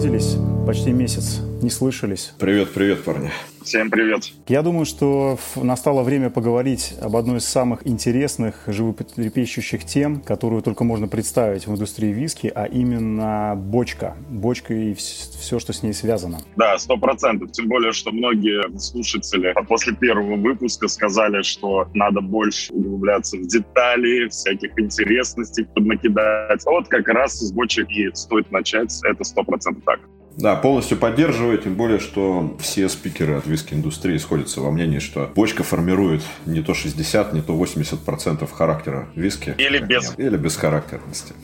diz-lhes: почти месяц, не слышались. Привет, привет, парни. Всем привет. Я думаю, что настало время поговорить об одной из самых интересных, животрепещущих тем, которую только можно представить в индустрии виски, а именно бочка. Бочка и все, что с ней связано. Да, сто процентов. Тем более, что многие слушатели после первого выпуска сказали, что надо больше углубляться в детали, всяких интересностей поднакидать. Вот как раз с бочек и стоит начать. Это сто процентов так. Да, полностью поддерживаю, тем более, что все спикеры от виски-индустрии сходятся во мнении, что бочка формирует не то 60, не то 80% характера виски. Или без. Или без характерности.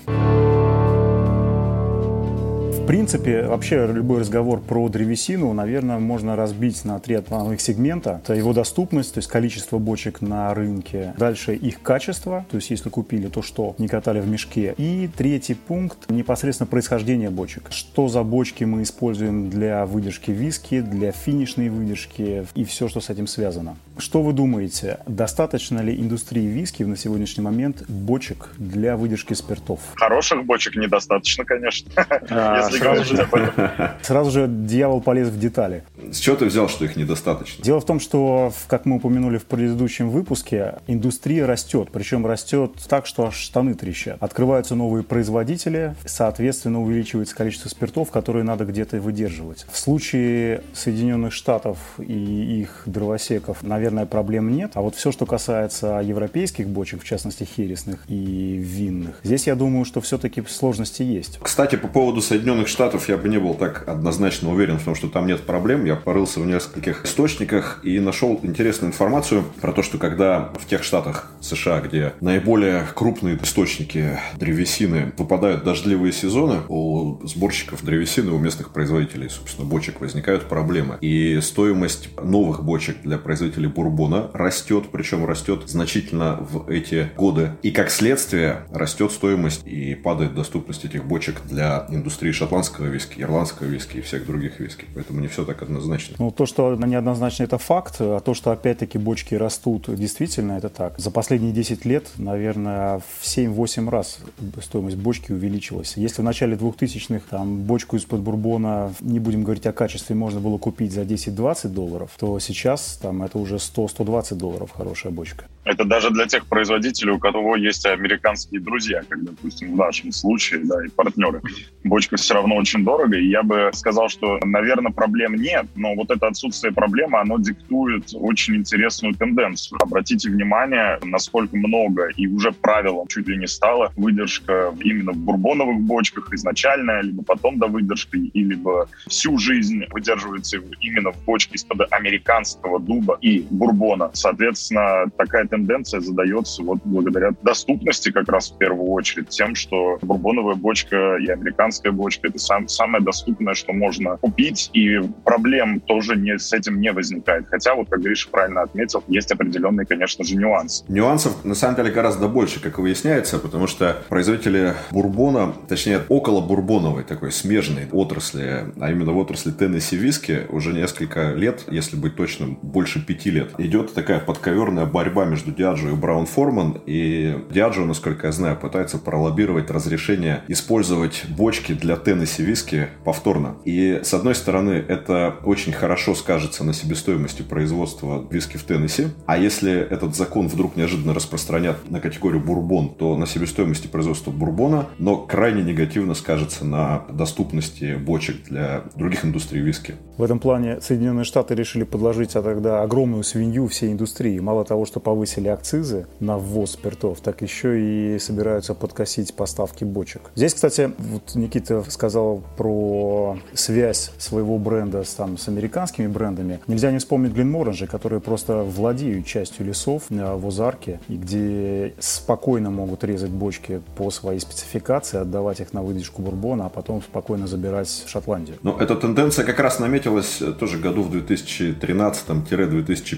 В принципе, вообще любой разговор про древесину, наверное, можно разбить на три основных сегмента. Это его доступность, то есть количество бочек на рынке. Дальше их качество, то есть если купили, то что не катали в мешке. И третий пункт непосредственно происхождение бочек. Что за бочки мы используем для выдержки виски, для финишной выдержки и все, что с этим связано. Что вы думаете, достаточно ли индустрии виски на сегодняшний момент бочек для выдержки спиртов? Хороших бочек недостаточно, конечно. А, сразу же, сразу же дьявол полез в детали. С чего ты взял, что их недостаточно? Дело в том, что, как мы упомянули в предыдущем выпуске, индустрия растет. Причем растет так, что аж штаны трещат. Открываются новые производители, соответственно, увеличивается количество спиртов, которые надо где-то выдерживать. В случае Соединенных Штатов и их дровосеков, наверное, проблем нет. А вот все, что касается европейских бочек, в частности, хересных и винных, здесь, я думаю, что все-таки сложности есть. Кстати, по поводу Соединенных Штатов я бы не был так однозначно уверен в том, что там нет проблем. Я порылся в нескольких источниках и нашел интересную информацию про то, что когда в тех штатах США, где наиболее крупные источники древесины выпадают дождливые сезоны, у сборщиков древесины, у местных производителей, собственно, бочек возникают проблемы. И стоимость новых бочек для производителей бурбона растет, причем растет значительно в эти годы. И как следствие растет стоимость и падает доступность этих бочек для индустрии шотландского виски, ирландского виски и всех других виски. Поэтому не все так однозначно. Ну, то, что неоднозначно, это факт. А то, что опять-таки бочки растут, действительно, это так. За последние 10 лет, наверное, в 7-8 раз стоимость бочки увеличилась. Если в начале 2000-х там бочку из-под бурбона, не будем говорить о качестве, можно было купить за 10-20 долларов, то сейчас там это уже 100-120 долларов хорошая бочка. Это даже для тех производителей, у которого есть американские друзья, как, допустим, в нашем случае, да, и партнеры. Бочка все равно очень дорого, и я бы сказал, что, наверное, проблем нет, но вот это отсутствие проблемы, оно диктует очень интересную тенденцию. Обратите внимание, насколько много и уже правилом чуть ли не стало выдержка именно в бурбоновых бочках изначальная, либо потом до выдержки, и либо всю жизнь выдерживается именно в бочке из-под американского дуба и бурбона. Соответственно, такая тенденция задается вот благодаря доступности как раз в первую очередь тем, что бурбоновая бочка и американская бочка — это сам, самое доступное, что можно купить, и проблем тоже не, с этим не возникает. Хотя, вот как Гриша правильно отметил, есть определенные, конечно же, нюансы. Нюансов, на самом деле, гораздо больше, как выясняется, потому что производители бурбона, точнее, около бурбоновой такой смежной отрасли, а именно в отрасли Теннесси виски, уже несколько лет, если быть точным, больше пяти лет, идет такая подковерная борьба между Диаджо и Браун Форман, и Диаджо, насколько я знаю, пытается пролоббировать разрешение использовать бочки для Теннесси виски повторно. И, с одной стороны, это очень хорошо скажется на себестоимости производства виски в Теннесси, а если этот закон вдруг неожиданно распространят на категорию бурбон, то на себестоимости производства бурбона, но крайне негативно скажется на доступности бочек для других индустрий виски. В этом плане Соединенные Штаты решили подложить а тогда огромную свинью всей индустрии. Мало того, что повысили акцизы на ввоз спиртов, так еще и собираются подкосить поставки бочек. Здесь, кстати, вот Никита сказал про связь своего бренда с, там, с американскими брендами. Нельзя не вспомнить Гленморанжи, которые просто владеют частью лесов э, в Озарке, и где спокойно могут резать бочки по своей спецификации, отдавать их на выдержку бурбона, а потом спокойно забирать в Шотландию. Но эта тенденция как раз наметилась тоже году в 2013-2015,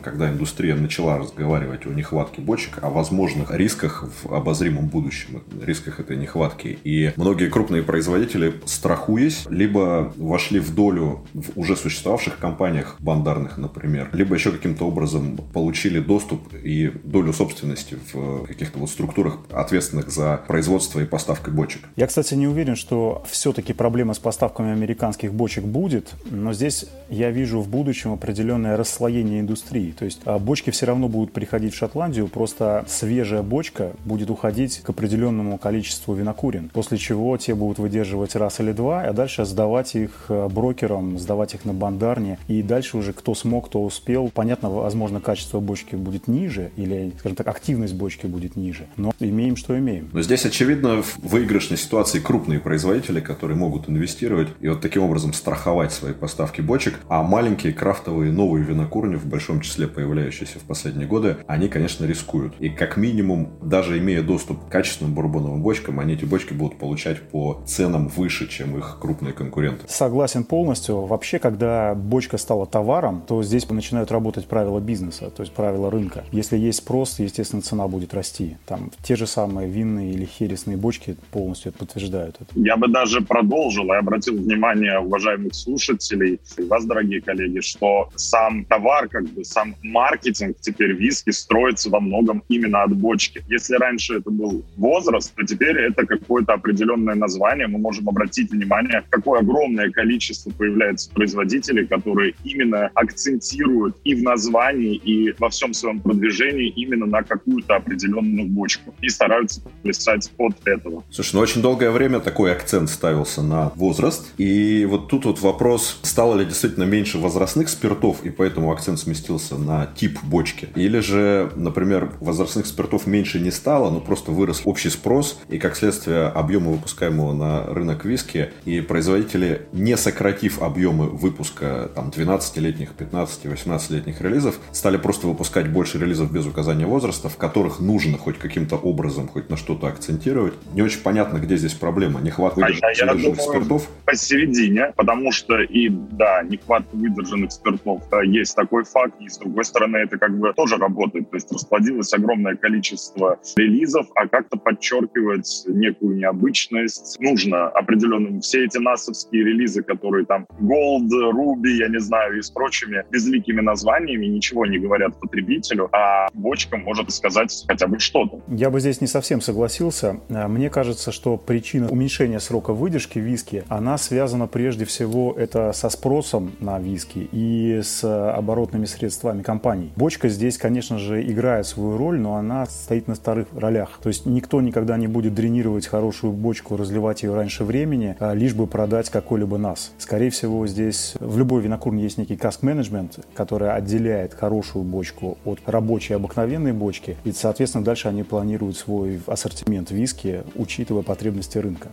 когда индустрия начала разговаривать о нехватке бочек, о возможных рисках в обозримом будущем, рисках этой нехватки. И многие крупные производители, страхуясь, либо вошли в долю в уже существовавших компаниях бандарных, например, либо еще каким-то образом получили доступ и долю собственности в каких-то вот структурах, ответственных за производство и поставкой бочек. Я, кстати, не уверен, что все-таки проблема с поставками американских бочек будет, но здесь я вижу в будущем определенное расслоение индустрии. То есть а, бочки все равно будут приходить в Шотландию, просто свежая бочка будет уходить к определенному количеству винокурен, после чего те будут выдерживать раз или два, а дальше сдавать их а, брокерам, сдавать их на бандарне, и дальше уже кто смог, кто успел. Понятно, возможно, качество бочки будет ниже, или, скажем так, активность бочки будет ниже, но имеем, что имеем. Но здесь, очевидно, в выигрышной ситуации крупные производители, которые могут инвестировать и вот таким образом страховать свои поставки бочек, а маленькие крафтовые новые винокурни, в большом числе появляющиеся в последние годы, они, конечно, рискуют. И как минимум, даже имея доступ к качественным бурбоновым бочкам, они эти бочки будут получать по ценам выше, чем их крупные конкуренты. Согласен полностью. Вообще, когда бочка стала товаром, то здесь начинают работать правила бизнеса, то есть правила рынка. Если есть спрос, естественно, цена будет расти. Там те же самые винные или хересные бочки полностью подтверждают это. Я бы даже продолжил и обратил внимание уважаемых слушателей и вас, дорогие коллеги, что сам товар, как бы сам маркетинг теперь виски строится во многом именно от бочки. Если раньше это был возраст, то теперь это какое-то определенное название. Мы можем обратить внимание, какое огромное количество появляется производителей, которые именно акцентируют и в названии, и во всем своем продвижении именно на какую-то определенную бочку и стараются плясать от этого. Слушай, ну очень долгое время такой акцент ставился на возраст, и вот тут вот вопрос, стало ли действительно меньше возрастных спиртов, и поэтому акцент сместился на тип бочки, или же, например, возрастных спиртов меньше не стало, но просто вырос общий спрос, и как следствие объема выпускаемого на рынок виски, и производители, не сократив объемы выпуска там 12-летних, 15-18-летних релизов, стали просто выпускать больше релизов без указания возраста, в которых нужно хоть каким-то образом, хоть на что-то акцентировать. Не очень понятно, где здесь проблема. Нехват выдержанных, а я спиртов? Посередине, потому что и, да, нехватка выдержанных спиртов да, есть такой факт, и с другой стороны это как бы тоже работает. То есть расплодилось огромное количество релизов, а как-то подчеркивать некую необычность нужно определенным. Все эти насовские релизы, которые там Gold, Ruby, я не знаю, и с прочими безликими названиями, ничего не говорят потребителю, а бочка может сказать хотя бы что-то. Я бы здесь не совсем согласился. А, мне кажется, что причина уменьшения срока выдержки виски, она связана прежде всего это со спросом на виски и с оборотными средствами компаний. Бочка здесь, конечно же, играет свою роль, но она стоит на старых ролях. То есть никто никогда не будет дренировать хорошую бочку, разливать ее раньше времени, а лишь бы продать какой-либо нас. Скорее всего, здесь в любой винокурне есть некий каск-менеджмент, который отделяет хорошую бочку от рабочей обыкновенной бочки. И, соответственно, дальше они планируют свой ассортимент виски, учитывая потребности рынка.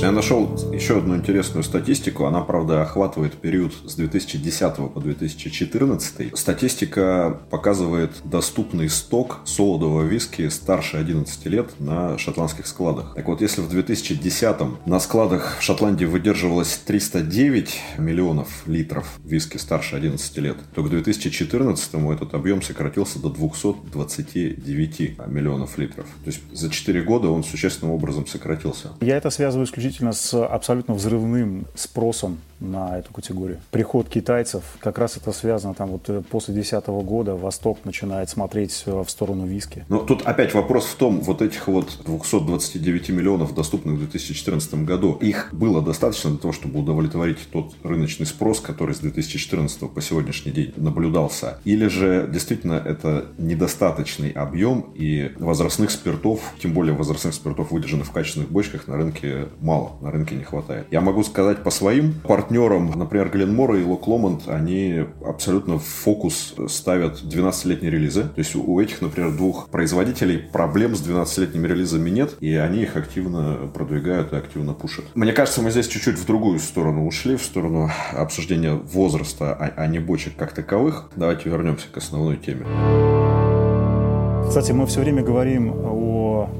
Слушай, я нашел еще одну интересную статистику. Она, правда, охватывает период с 2010 по 2014. Статистика показывает доступный сток солодового виски старше 11 лет на шотландских складах. Так вот, если в 2010 на складах в Шотландии выдерживалось 309 миллионов литров виски старше 11 лет, то к 2014 этот объем сократился до 229 миллионов литров. То есть за 4 года он существенным образом сократился. Я это связываю исключительно с абсолютно взрывным спросом на эту категорию. Приход китайцев, как раз это связано там вот э, после 2010 года Восток начинает смотреть в сторону виски. Но тут опять вопрос в том, вот этих вот 229 миллионов доступных в 2014 году, их было достаточно для того, чтобы удовлетворить тот рыночный спрос, который с 2014 по сегодняшний день наблюдался? Или же действительно это недостаточный объем и возрастных спиртов, тем более возрастных спиртов, выдержанных в качественных бочках, на рынке мало, на рынке не хватает. Я могу сказать по своим партнерам, например, Гленмора и Лок Ломонд, они абсолютно в фокус ставят 12-летние релизы. То есть у этих, например, двух производителей проблем с 12-летними релизами нет, и они их активно продвигают и активно пушат. Мне кажется, мы здесь чуть-чуть в другую сторону ушли, в сторону обсуждения возраста, а, а не бочек как таковых. Давайте вернемся к основной теме. Кстати, мы все время говорим о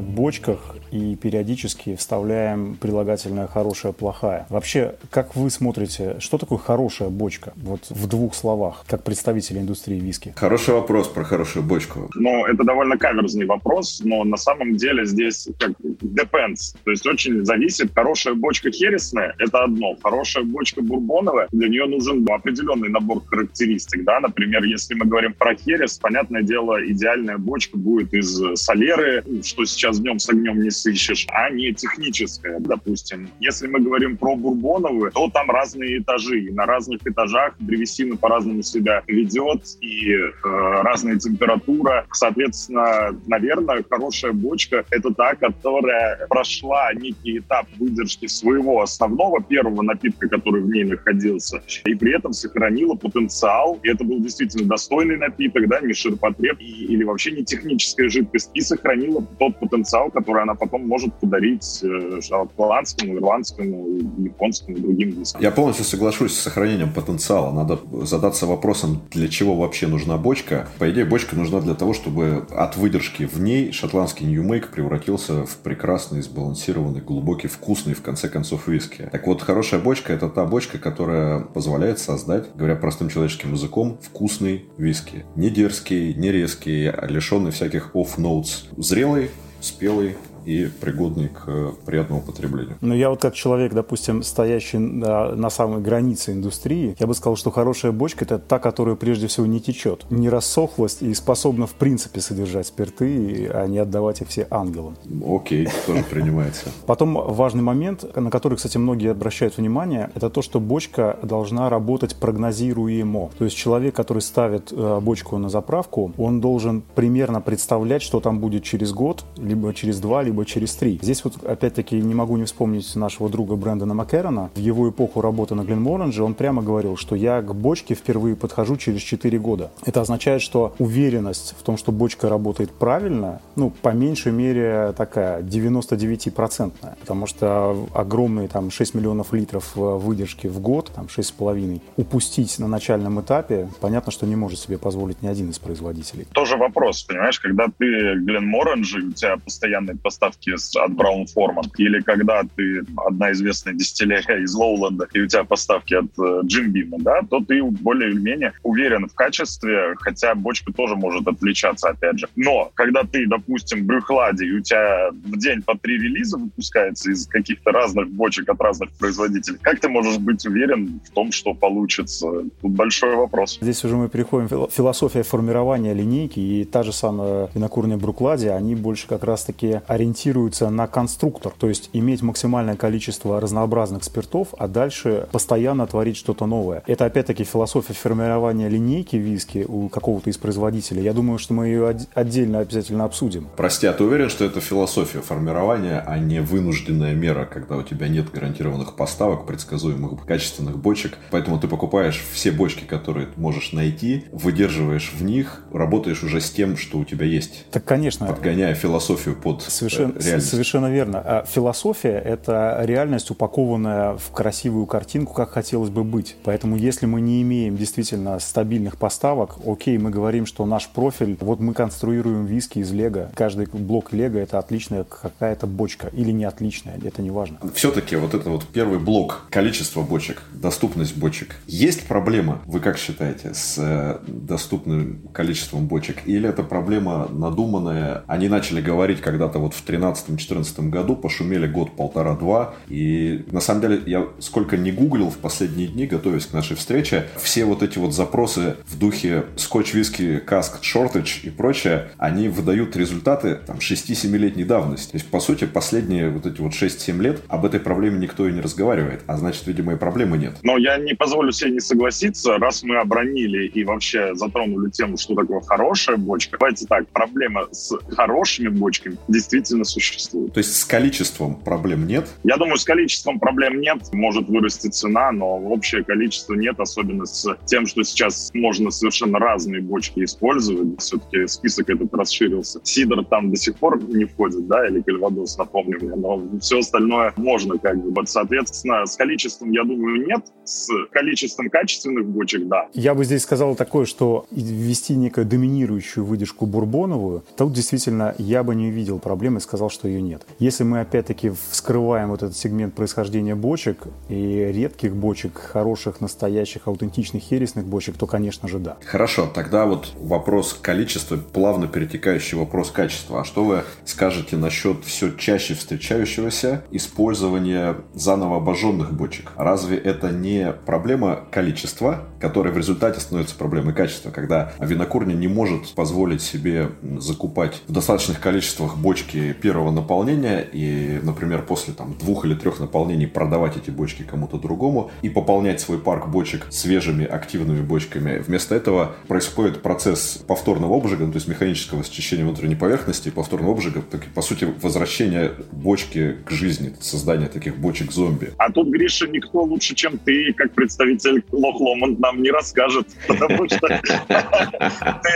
бочках и периодически вставляем прилагательное «хорошая», «плохая». Вообще, как вы смотрите, что такое хорошая бочка? Вот в двух словах, как представитель индустрии виски. Хороший вопрос про хорошую бочку. Ну, это довольно каверзный вопрос, но на самом деле здесь как depends. То есть очень зависит. Хорошая бочка хересная — это одно. Хорошая бочка бурбоновая, для нее нужен определенный набор характеристик. Да? Например, если мы говорим про херес, понятное дело, идеальная бочка будет из солеры, что сейчас днем с огнем не сыщешь, а не техническая, допустим. Если мы говорим про бурбоновую, то там разные этажи. И на разных этажах древесина по-разному себя ведет, и э, разная температура. Соответственно, наверное, хорошая бочка — это та, которая прошла некий этап выдержки своего основного первого напитка, который в ней находился, и при этом сохранила потенциал. И это был действительно достойный напиток, да, не ширпотреб и, или вообще не техническая жидкость, и сохранила тот потенциал, который она потом может подарить э, шотландскому, ирландскому, японскому и другим вискам. Я полностью соглашусь с сохранением потенциала. Надо задаться вопросом, для чего вообще нужна бочка. По идее, бочка нужна для того, чтобы от выдержки в ней шотландский Нью-Мейк превратился в прекрасный, сбалансированный, глубокий, вкусный, в конце концов, виски. Так вот, хорошая бочка – это та бочка, которая позволяет создать, говоря простым человеческим языком, вкусный виски. Не дерзкий, не резкий, а лишенный всяких off-notes. Зрелый, спелый, и пригодный к э, приятному потреблению. Но я вот как человек, допустим, стоящий на, на самой границе индустрии, я бы сказал, что хорошая бочка – это та, которая прежде всего не течет, не рассохлась и способна в принципе содержать спирты, а не отдавать их все ангелам. Окей, тоже принимается. Потом важный момент, на который, кстати, многие обращают внимание, это то, что бочка должна работать прогнозируемо. То есть человек, который ставит э, бочку на заправку, он должен примерно представлять, что там будет через год, либо через два, либо через три. Здесь вот опять-таки не могу не вспомнить нашего друга Брэндона Маккерона. В его эпоху работы на Гленморанже он прямо говорил, что я к бочке впервые подхожу через 4 года. Это означает, что уверенность в том, что бочка работает правильно, ну, по меньшей мере такая 99-процентная, потому что огромные там 6 миллионов литров э, выдержки в год, там 6,5, упустить на начальном этапе, понятно, что не может себе позволить ни один из производителей. Тоже вопрос, понимаешь, когда ты Гленморанжи, у тебя постоянный поставки от Браун Форман, или когда ты одна известная дистиллерия из Лоуленда, и у тебя поставки от Джим э, да, то ты более или менее уверен в качестве, хотя бочка тоже может отличаться, опять же. Но когда ты, допустим, Брюхладе, и у тебя в день по три релиза выпускается из каких-то разных бочек от разных производителей, как ты можешь быть уверен в том, что получится? Тут большой вопрос. Здесь уже мы переходим в философия формирования линейки, и та же самая винокурня Брукладе, они больше как раз-таки ориентируется на конструктор, то есть иметь максимальное количество разнообразных спиртов, а дальше постоянно творить что-то новое. Это опять-таки философия формирования линейки виски у какого-то из производителей. Я думаю, что мы ее отдельно обязательно обсудим. Прости, а ты уверен, что это философия формирования, а не вынужденная мера, когда у тебя нет гарантированных поставок, предсказуемых качественных бочек, поэтому ты покупаешь все бочки, которые можешь найти, выдерживаешь в них, работаешь уже с тем, что у тебя есть. Так, конечно. Подгоняя философию под Совершенно, реальность. совершенно верно. А философия – это реальность, упакованная в красивую картинку, как хотелось бы быть. Поэтому если мы не имеем действительно стабильных поставок, окей, мы говорим, что наш профиль, вот мы конструируем виски из лего. Каждый блок лего – это отличная какая-то бочка или не отличная, это не важно. Все-таки вот это вот первый блок, количество бочек, доступность бочек. Есть проблема, вы как считаете, с э, доступным количеством бочек? Или это проблема надуманная? Они начали говорить когда-то вот в 2013-2014 году, пошумели год, полтора, два. И на самом деле я сколько не гуглил в последние дни, готовясь к нашей встрече, все вот эти вот запросы в духе скотч, виски, каск, шортедж и прочее, они выдают результаты там 6-7-летней давности. То есть, по сути, последние вот эти вот 6-7 лет об этой проблеме никто и не разговаривает. А значит, видимо, и проблемы нет. Но я не позволю себе не согласиться, раз мы обронили и вообще затронули тему, что такое хорошая бочка. Давайте так, проблема с хорошими бочками действительно существует. То есть с количеством проблем нет? Я думаю, с количеством проблем нет. Может вырасти цена, но общее количество нет, особенно с тем, что сейчас можно совершенно разные бочки использовать. Все-таки список этот расширился. Сидор там до сих пор не входит, да, или Кальвадос, напомню мне, но все остальное можно как бы. Соответственно, с количеством, я думаю, нет. С количеством качественных бочек, да. Я бы здесь сказал такое, что ввести некую доминирующую выдержку бурбоновую, тут действительно я бы не увидел проблемы с сказал, что ее нет. Если мы опять-таки вскрываем вот этот сегмент происхождения бочек и редких бочек, хороших, настоящих, аутентичных, хересных бочек, то, конечно же, да. Хорошо, тогда вот вопрос количества, плавно перетекающий вопрос качества. А что вы скажете насчет все чаще встречающегося использования заново обожженных бочек? Разве это не проблема количества, которая в результате становится проблемой качества, когда винокурня не может позволить себе закупать в достаточных количествах бочки первого наполнения и, например, после там, двух или трех наполнений продавать эти бочки кому-то другому и пополнять свой парк бочек свежими активными бочками. Вместо этого происходит процесс повторного обжига, ну, то есть механического счищения внутренней поверхности, повторного обжига, так, по сути, возвращения бочки к жизни, создания таких бочек-зомби. А тут, Гриша, никто лучше, чем ты, как представитель Лох Ломонд, нам не расскажет, потому что ты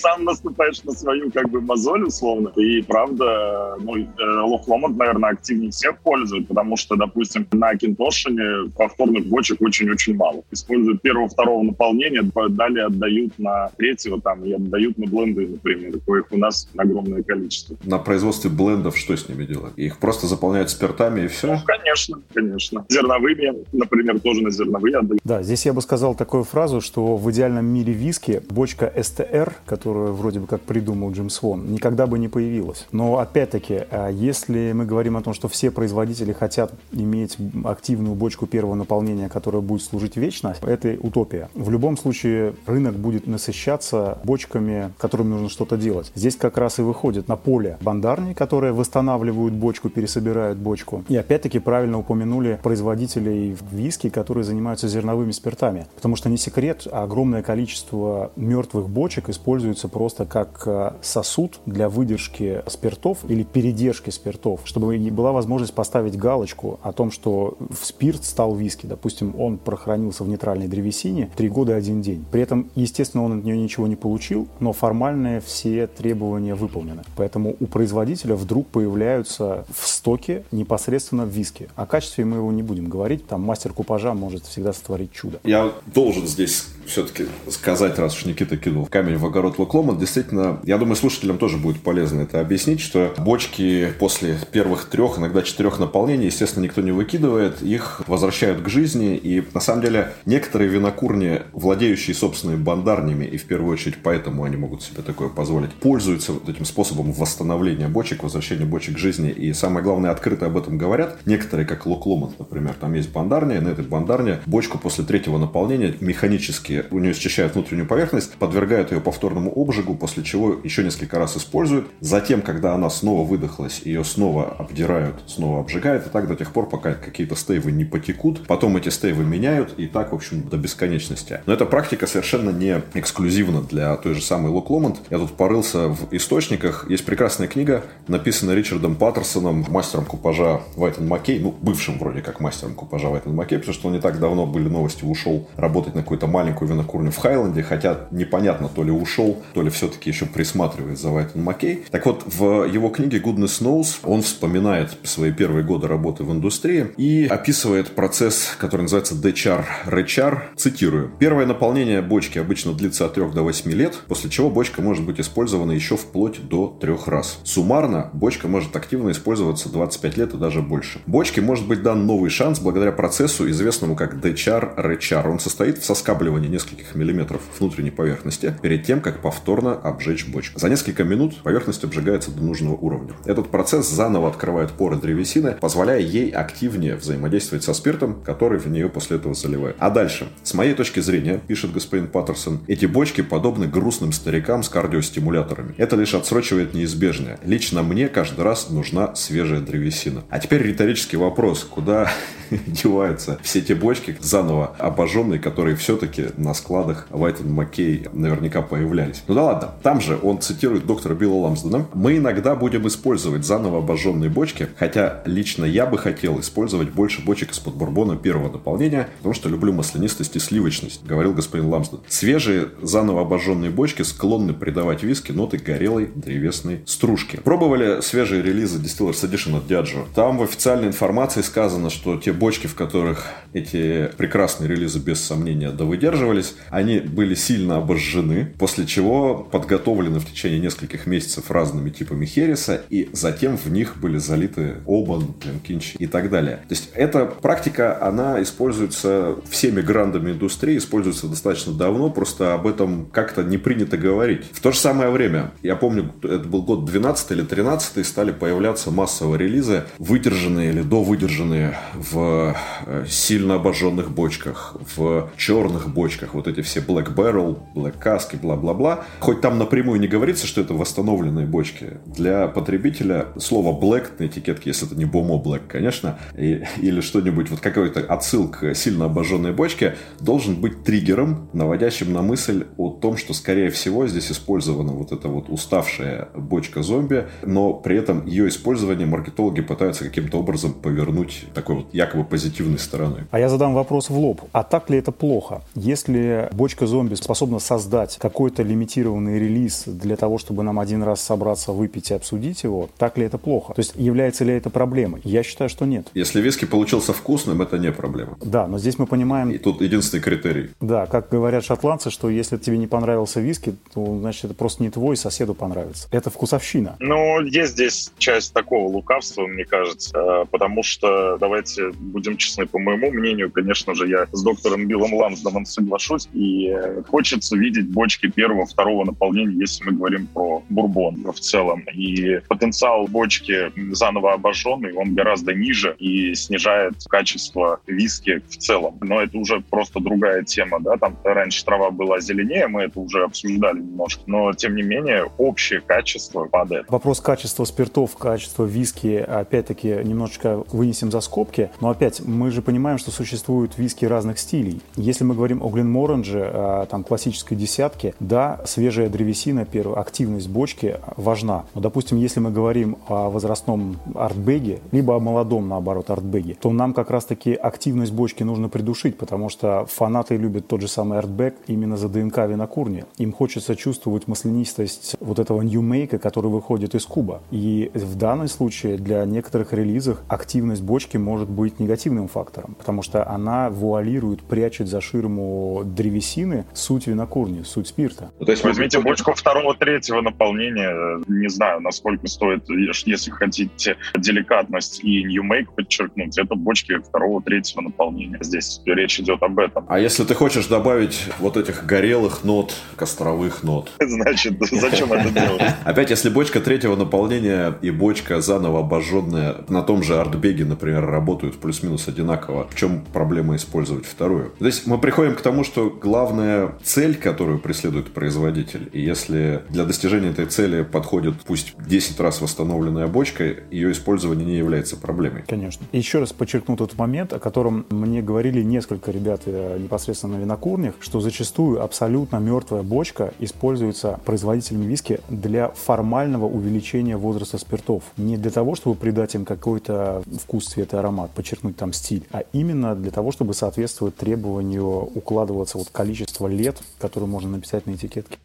сам наступаешь на свою как бы мозоль условно. И правда, ну, э, Лох Ломонд, наверное, активнее всех пользует, потому что, допустим, на Кентошине повторных бочек очень-очень мало. Используют первого-второго наполнения, далее отдают на третьего там и отдают на бленды, например, коих у нас огромное количество. На производстве блендов что с ними делать? Их просто заполняют спиртами и все? Ну, конечно, конечно. Зерновыми, например, тоже на зерновые отдают. Да, здесь я бы сказал такую фразу, что в идеальном мире виски бочка СТР, которую вроде бы как придумал Джим Свон, никогда бы не появилась. Но опять-таки, а если мы говорим о том, что все производители хотят иметь активную бочку первого наполнения, которая будет служить вечно, это утопия. В любом случае рынок будет насыщаться бочками, которыми нужно что-то делать. Здесь как раз и выходит на поле бандарни, которые восстанавливают бочку, пересобирают бочку. И опять-таки правильно упомянули производителей виски, которые занимаются зерновыми спиртами. Потому что не секрет, огромное количество мертвых бочек используется просто как э, сосуд для выдержки спиртов или передержки спиртов, чтобы была возможность поставить галочку о том, что спирт стал виски. Допустим, он прохранился в нейтральной древесине три года один день. При этом, естественно, он от нее ничего не получил, но формальные все требования выполнены. Поэтому у производителя вдруг появляются в стоке непосредственно виски. О качестве мы его не будем говорить, там мастер купажа может всегда сотворить чудо. Я должен здесь все-таки сказать, раз уж Никита кинул камень в огород Луклома, действительно, я думаю, слушателям тоже будет полезно это объяснить, что бочки после первых трех, иногда четырех наполнений, естественно, никто не выкидывает, их возвращают к жизни, и на самом деле некоторые винокурни, владеющие собственными бандарнями, и в первую очередь поэтому они могут себе такое позволить, пользуются вот этим способом восстановления бочек, возвращения бочек к жизни, и самое главное, открыто об этом говорят. Некоторые, как Лукломонт, например, там есть бандарня, и на этой бандарне бочку после третьего наполнения механически у нее счищают внутреннюю поверхность, подвергают ее повторному обжигу, после чего еще несколько раз используют. Затем, когда она снова выдохлась, ее снова обдирают, снова обжигают, и так до тех пор, пока какие-то стейвы не потекут. Потом эти стейвы меняют, и так, в общем, до бесконечности. Но эта практика совершенно не эксклюзивна для той же самой Лок Ломонд. Я тут порылся в источниках. Есть прекрасная книга, написанная Ричардом Паттерсоном, мастером купажа Вайтон Маккей, ну, бывшим вроде как мастером купажа Вайтон Маккей, потому что не так давно были новости, ушел работать на какую-то маленькую такую винокурню в Хайленде, хотя непонятно, то ли ушел, то ли все-таки еще присматривает за Вайтон Маккей. Так вот, в его книге Goodness Knows он вспоминает свои первые годы работы в индустрии и описывает процесс, который называется DCHR, RECHAR. Цитирую. Первое наполнение бочки обычно длится от 3 до 8 лет, после чего бочка может быть использована еще вплоть до трех раз. Суммарно бочка может активно использоваться 25 лет и даже больше. Бочке может быть дан новый шанс благодаря процессу, известному как DCHR, RECHAR. Он состоит в соскабливании нескольких миллиметров внутренней поверхности перед тем, как повторно обжечь бочку. За несколько минут поверхность обжигается до нужного уровня. Этот процесс заново открывает поры древесины, позволяя ей активнее взаимодействовать со спиртом, который в нее после этого заливают. А дальше, с моей точки зрения, пишет господин Паттерсон, эти бочки подобны грустным старикам с кардиостимуляторами. Это лишь отсрочивает неизбежное. Лично мне каждый раз нужна свежая древесина. А теперь риторический вопрос, куда деваются все те бочки заново обожженные, которые все-таки на складах Вайтон Маккей наверняка появлялись. Ну да ладно, там же он цитирует доктора Билла Ламсдена. Мы иногда будем использовать заново обожженные бочки, хотя лично я бы хотел использовать больше бочек из-под бурбона первого наполнения, потому что люблю маслянистость и сливочность, говорил господин Ламсден. Свежие заново обожженные бочки склонны придавать виски ноты горелой древесной стружки. Пробовали свежие релизы Distillers Edition от Diageo. Там в официальной информации сказано, что те бочки, в которых эти прекрасные релизы без сомнения довыдерживали, дегустировались, они были сильно обожжены, после чего подготовлены в течение нескольких месяцев разными типами хереса, и затем в них были залиты обан, гленкинч и так далее. То есть эта практика, она используется всеми грандами индустрии, используется достаточно давно, просто об этом как-то не принято говорить. В то же самое время, я помню, это был год 12 или 13, стали появляться массовые релизы, выдержанные или довыдержанные в э, сильно обожженных бочках, в черных бочках, вот эти все Black Barrel, Black Cask и бла-бла-бла. Хоть там напрямую не говорится, что это восстановленные бочки, для потребителя слово Black на этикетке, если это не Бомо Black, конечно, и, или что-нибудь, вот какой-то отсыл к сильно обожженной бочке, должен быть триггером, наводящим на мысль о том, что, скорее всего, здесь использована вот эта вот уставшая бочка зомби, но при этом ее использование маркетологи пытаются каким-то образом повернуть такой вот якобы позитивной стороной. А я задам вопрос в лоб. А так ли это плохо? Если бочка зомби способна создать какой-то лимитированный релиз для того, чтобы нам один раз собраться, выпить и обсудить его, так ли это плохо? То есть является ли это проблемой? Я считаю, что нет. Если виски получился вкусным, это не проблема. Да, но здесь мы понимаем... И тут единственный критерий. Да, как говорят шотландцы, что если тебе не понравился виски, то, значит, это просто не твой, соседу понравится. Это вкусовщина. Ну, есть здесь часть такого лукавства, мне кажется, э, потому что, давайте будем честны, по моему мнению, конечно же, я с доктором Биллом Ламсдомом соглашусь, и э, хочется видеть бочки первого, второго наполнения, если мы говорим про бурбон в целом. И потенциал бочки заново обожженный, он гораздо ниже и снижает качество виски в целом. Но это уже просто другая тема, да, там раньше трава была зеленее, мы это уже обсуждали немножко, но тем не менее общее качество падает. Вопрос качества спиртов, качества виски, опять-таки, немножечко вынесем за скобки, но опять мы же понимаем, что существуют виски разных стилей. Если мы говорим о Гленморанже, а, там классической десятке, да, свежая древесина, первая активность бочки важна. Но, допустим, если мы говорим о возрастном артбеге, либо о молодом, наоборот, артбеге, то нам как раз-таки активность бочки нужно придушить, потому что фанаты любят тот же самый артбег именно за ДНК винокурни. Им хочется чувствовать маслянистость вот этого ньюмейка, который выходит из куба. И в данном случае для некоторых релизов активность бочки может быть негативным фактором, потому что она вуалирует, прячет за ширму древесины суть винокурни, суть спирта. Ну, то есть возьмите бочку второго, третьего наполнения, не знаю, насколько стоит, если хотите деликатность и new make подчеркнуть, это бочки второго, третьего наполнения. Здесь речь идет об этом. А если ты хочешь добавить вот этих горелых нот, костровых нот? Значит, зачем это делать? Опять, если бочка третьего наполнения и бочка заново обожженная на том же артбеге, например, работают плюс-минус одинаково, в чем проблема использовать вторую? Здесь мы приходим к тому, что главная цель, которую преследует производитель, и если для достижения этой цели подходит пусть 10 раз восстановленная бочка, ее использование не является проблемой. Конечно. Еще раз подчеркну тот момент, о котором мне говорили несколько ребят э, непосредственно на винокурнях, что зачастую абсолютно мертвая бочка используется производителями виски для формального увеличения возраста спиртов. Не для того, чтобы придать им какой-то вкус, цвет и аромат, подчеркнуть там стиль, а именно для того, чтобы соответствовать требованию укладываться вот количество лет, которое можно написать на этикетке.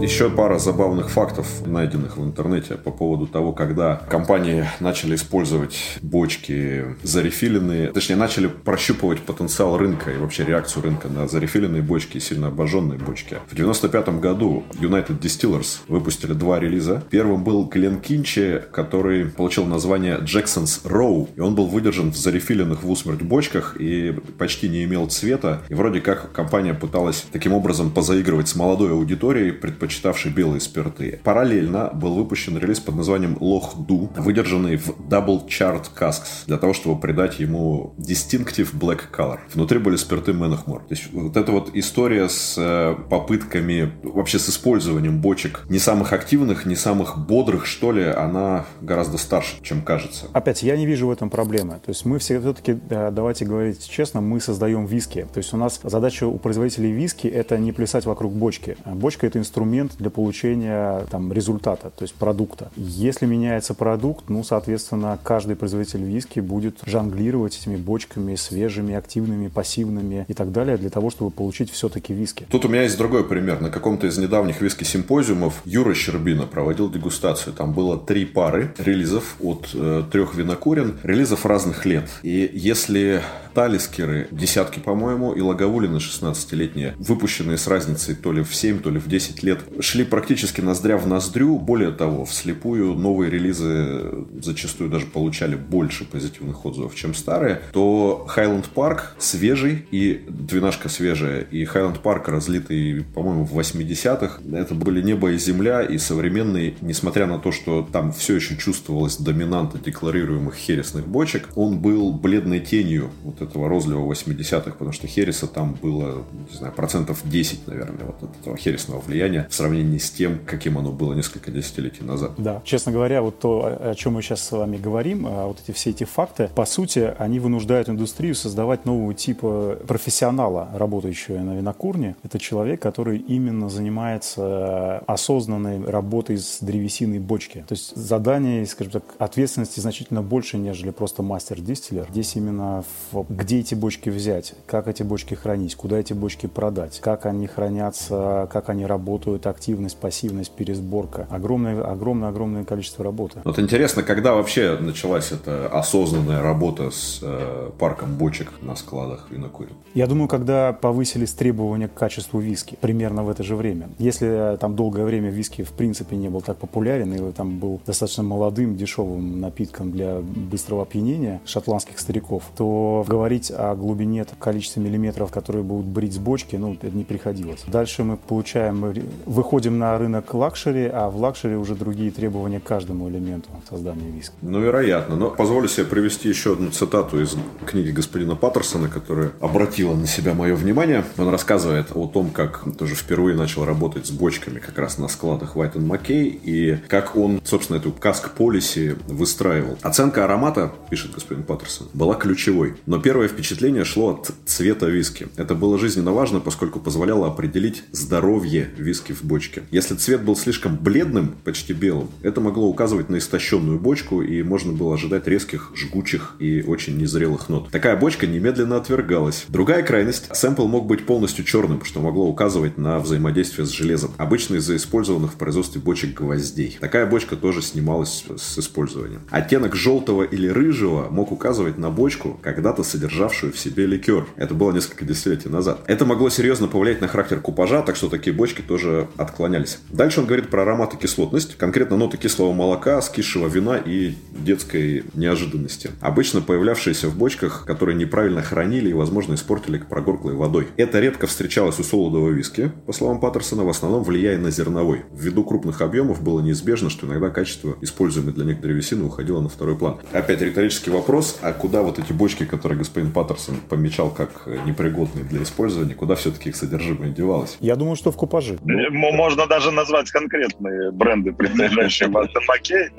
Еще пара забавных фактов, найденных в интернете по поводу того, когда компании начали использовать бочки зарефиленные, точнее, начали прощупывать потенциал рынка и вообще реакцию рынка на зарефиленные бочки и сильно обожженные бочки. В 95 году United Distillers выпустили два релиза. Первым был Глен Кинчи, который получил название Jackson's Row, и он был выдержан в зарефиленных в усмерть бочках и почти не имел цвета. И вроде как компания пыталась таким образом позаигрывать с молодой аудиторией, предпочитая предпочитавший белые спирты. Параллельно был выпущен релиз под названием Loch Du, выдержанный в Double Chart Casks, для того, чтобы придать ему Distinctive Black Color. Внутри были спирты Менахмор. То есть вот эта вот история с э, попытками, вообще с использованием бочек не самых активных, не самых бодрых, что ли, она гораздо старше, чем кажется. Опять, я не вижу в этом проблемы. То есть мы все-таки, э, давайте говорить честно, мы создаем виски. То есть у нас задача у производителей виски это не плясать вокруг бочки. Бочка это инструмент инструмент для получения там, результата, то есть продукта. Если меняется продукт, ну, соответственно, каждый производитель виски будет жонглировать этими бочками свежими, активными, пассивными и так далее для того, чтобы получить все-таки виски. Тут у меня есть другой пример. На каком-то из недавних виски-симпозиумов Юра Щербина проводил дегустацию. Там было три пары релизов от э, трех винокурен, релизов разных лет. И если талискеры десятки, по-моему, и лаговулины 16-летние, выпущенные с разницей то ли в 7, то ли в 10 лет, шли практически ноздря в ноздрю. Более того, вслепую новые релизы зачастую даже получали больше позитивных отзывов, чем старые, то Highland Park свежий и двенашка свежая, и Highland Park разлитый, по-моему, в 80-х. Это были небо и земля, и современный, несмотря на то, что там все еще чувствовалась доминанта декларируемых хересных бочек, он был бледной тенью вот этого розлива 80-х, потому что хереса там было, не знаю, процентов 10, наверное, вот от этого хересного влияния в сравнении с тем, каким оно было несколько десятилетий назад. Да, честно говоря, вот то, о чем мы сейчас с вами говорим, а вот эти все эти факты, по сути, они вынуждают индустрию создавать нового типа профессионала, работающего на винокурне. Это человек, который именно занимается осознанной работой с древесиной бочки. То есть задание, скажем так, ответственности значительно больше, нежели просто мастер-дистиллер. Здесь именно в, где эти бочки взять, как эти бочки хранить, куда эти бочки продать, как они хранятся, как они работают, активность, пассивность, пересборка. Огромное, огромное, огромное количество работы. Вот интересно, когда вообще началась эта осознанная работа с э, парком бочек на складах винокурен? Я думаю, когда повысились требования к качеству виски, примерно в это же время. Если там долгое время виски в принципе не был так популярен, и там был достаточно молодым, дешевым напитком для быстрого опьянения шотландских стариков, то говорить о глубине, количестве миллиметров, которые будут брить с бочки, ну, это не приходилось. Дальше мы получаем, выходим на рынок luxury, а в luxury уже другие требования к каждому элементу создания виски. Ну, вероятно. Но позволю себе привести еще одну цитату из книги господина Паттерсона, которая обратила на себя мое внимание. Он рассказывает о том, как тоже впервые начал работать с бочками как раз на складах Whyte & Mackay и как он, собственно, эту cask policy выстраивал. Оценка аромата, пишет господин Паттерсон, была ключевой. Но первое впечатление шло от цвета виски. Это было жизненно важно, поскольку позволяло определить здоровье виски в бочке. Если цвет был слишком бледным, почти белым, это могло указывать на истощенную бочку, и можно было ожидать резких, жгучих и очень незрелых нот. Такая бочка немедленно отвергалась. Другая крайность, сэмпл мог быть полностью черным, что могло указывать на взаимодействие с железом, обычно из-за использованных в производстве бочек гвоздей. Такая бочка тоже снималась с использованием. Оттенок желтого или рыжего мог указывать на бочку, когда-то содержавшую в себе ликер. Это было несколько десятилетий назад. Это могло серьезно повлиять на характер купажа, так что такие бочки тоже отклонялись. Дальше он говорит про аромат и кислотность, конкретно ноты кислого молока, скисшего вина и детской неожиданности. Обычно появлявшиеся в бочках, которые неправильно хранили и, возможно, испортили прогорклой водой. Это редко встречалось у солодового виски, по словам Паттерсона, в основном влияя на зерновой. Ввиду крупных объемов было неизбежно, что иногда качество, используемое для них древесины, уходило на второй план. Опять риторический вопрос, а куда вот эти бочки, которые господин Паттерсон помечал как непригодные для использования, куда все-таки их содержимое девалось? Я думаю, что в купаже. Можно даже назвать конкретные бренды, принадлежащие Мартин Маккей.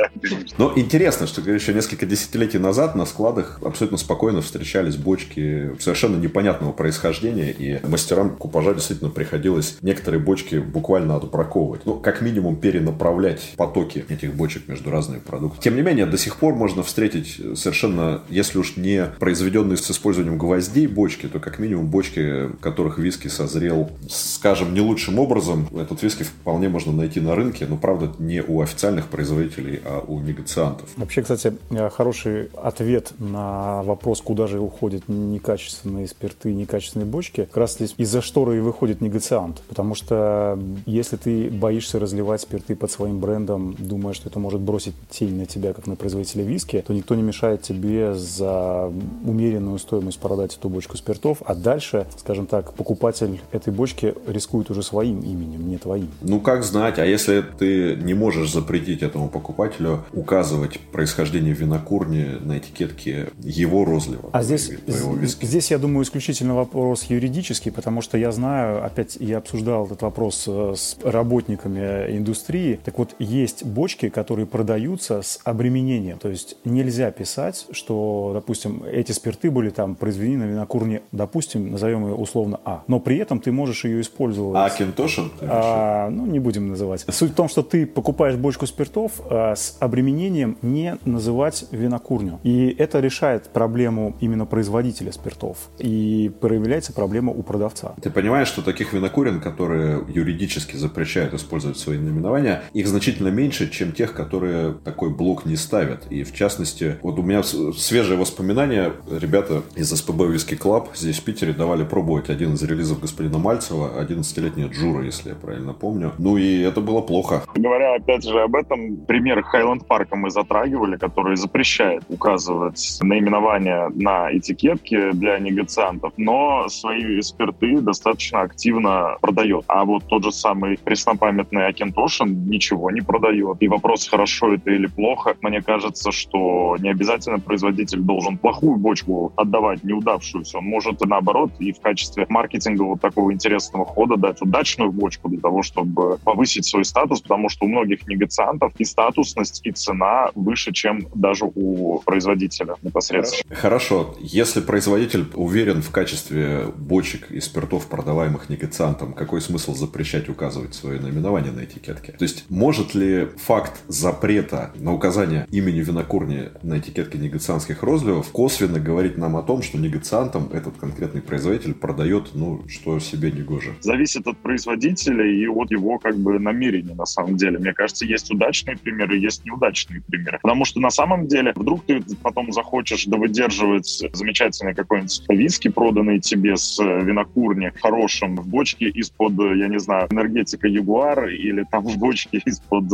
Но интересно, что еще несколько десятилетий назад на складах абсолютно спокойно встречались бочки совершенно непонятного происхождения, и мастерам купажа действительно приходилось некоторые бочки буквально отбраковывать. Ну, как минимум перенаправлять потоки этих бочек между разными продуктами. Тем не менее, до сих пор можно встретить совершенно, если уж не произведенные с использованием гвоздей бочки, то как минимум бочки, в которых виски созрел, скажем, не лучшим образом. Этот виски вполне можно найти на рынке, но, правда, не у официальных производителей, а у негациантов. Вообще, кстати, хороший ответ на вопрос, куда же уходят некачественные спирты, некачественные бочки, как раз здесь из-за шторы и выходит негациант. Потому что если ты боишься разливать спирты под своим брендом, думая, что это может бросить тень на тебя, как на производителя виски, то никто не мешает тебе за умеренную стоимость продать эту бочку спиртов, а дальше, скажем так, покупатель этой бочки рискует уже своим именем, не твоим. Ну, как знать, а если ты не можешь запретить этому покупателю указывать происхождение винокурни на этикетке его розлива? А здесь, здесь, я думаю, исключительно вопрос юридический, потому что я знаю, опять я обсуждал этот вопрос э, с работниками индустрии, так вот, есть бочки, которые продаются с обременением, то есть нельзя писать, что, допустим, эти спирты были там произведены на винокурне, допустим, назовем ее условно А, но при этом ты можешь ее использовать использовать... А Кентошин? А, ну, не будем называть. Суть в том, что ты покупаешь бочку спиртов а, с обременением не называть винокурню. И это решает проблему именно производителя спиртов. И проявляется проблема у продавца. Ты понимаешь, что таких винокурен, которые юридически запрещают использовать свои наименования, их значительно меньше, чем тех, которые такой блок не ставят. И в частности, вот у меня свежее воспоминание. Ребята из СПБ Whisky Club здесь в Питере давали пробовать один из релизов господина Мальцева, 11-летняя Jura, если я правильно помню. Ну и это было плохо. Говоря опять же об этом, пример Хайленд Парка мы затрагивали, который запрещает указывать наименование на этикетке для негоциантов, но свои спирты достаточно активно продает. А вот тот же самый преснопамятный Auchentoshan ничего не продает. И вопрос, хорошо это или плохо, мне кажется, что не обязательно производитель должен плохую бочку отдавать, неудавшуюся. Он может наоборот и в качестве маркетингового такого интересного хода дать удачную бочку для того, чтобы повысить свой статус, потому что у многих негоциантов и статусность, и цена выше, чем даже у производителя непосредственно. Хорошо. Если производитель уверен в качестве бочек и спиртов, продаваемых негациантом, какой смысл запрещать указывать свое наименование на этикетке? То есть, может ли факт запрета на указание имени винокурни на этикетке негациантских розливов косвенно говорить нам о том, что негациантом этот конкретный производитель продает, ну, что себе не гоже? Зависит от производителя и от его, как бы, намерений, на самом деле. Мне кажется, есть удачные примеры, есть неудачные примеры. Потому что, на самом деле, вдруг ты потом захочешь довыдерживать замечательный какой-нибудь виски, проданный тебе с винокурни, хорошим, в бочке из-под, я не знаю, энергетика Ягуар или там в бочке из-под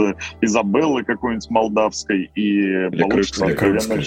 Изабеллы какой-нибудь молдавской и получится... Крымской.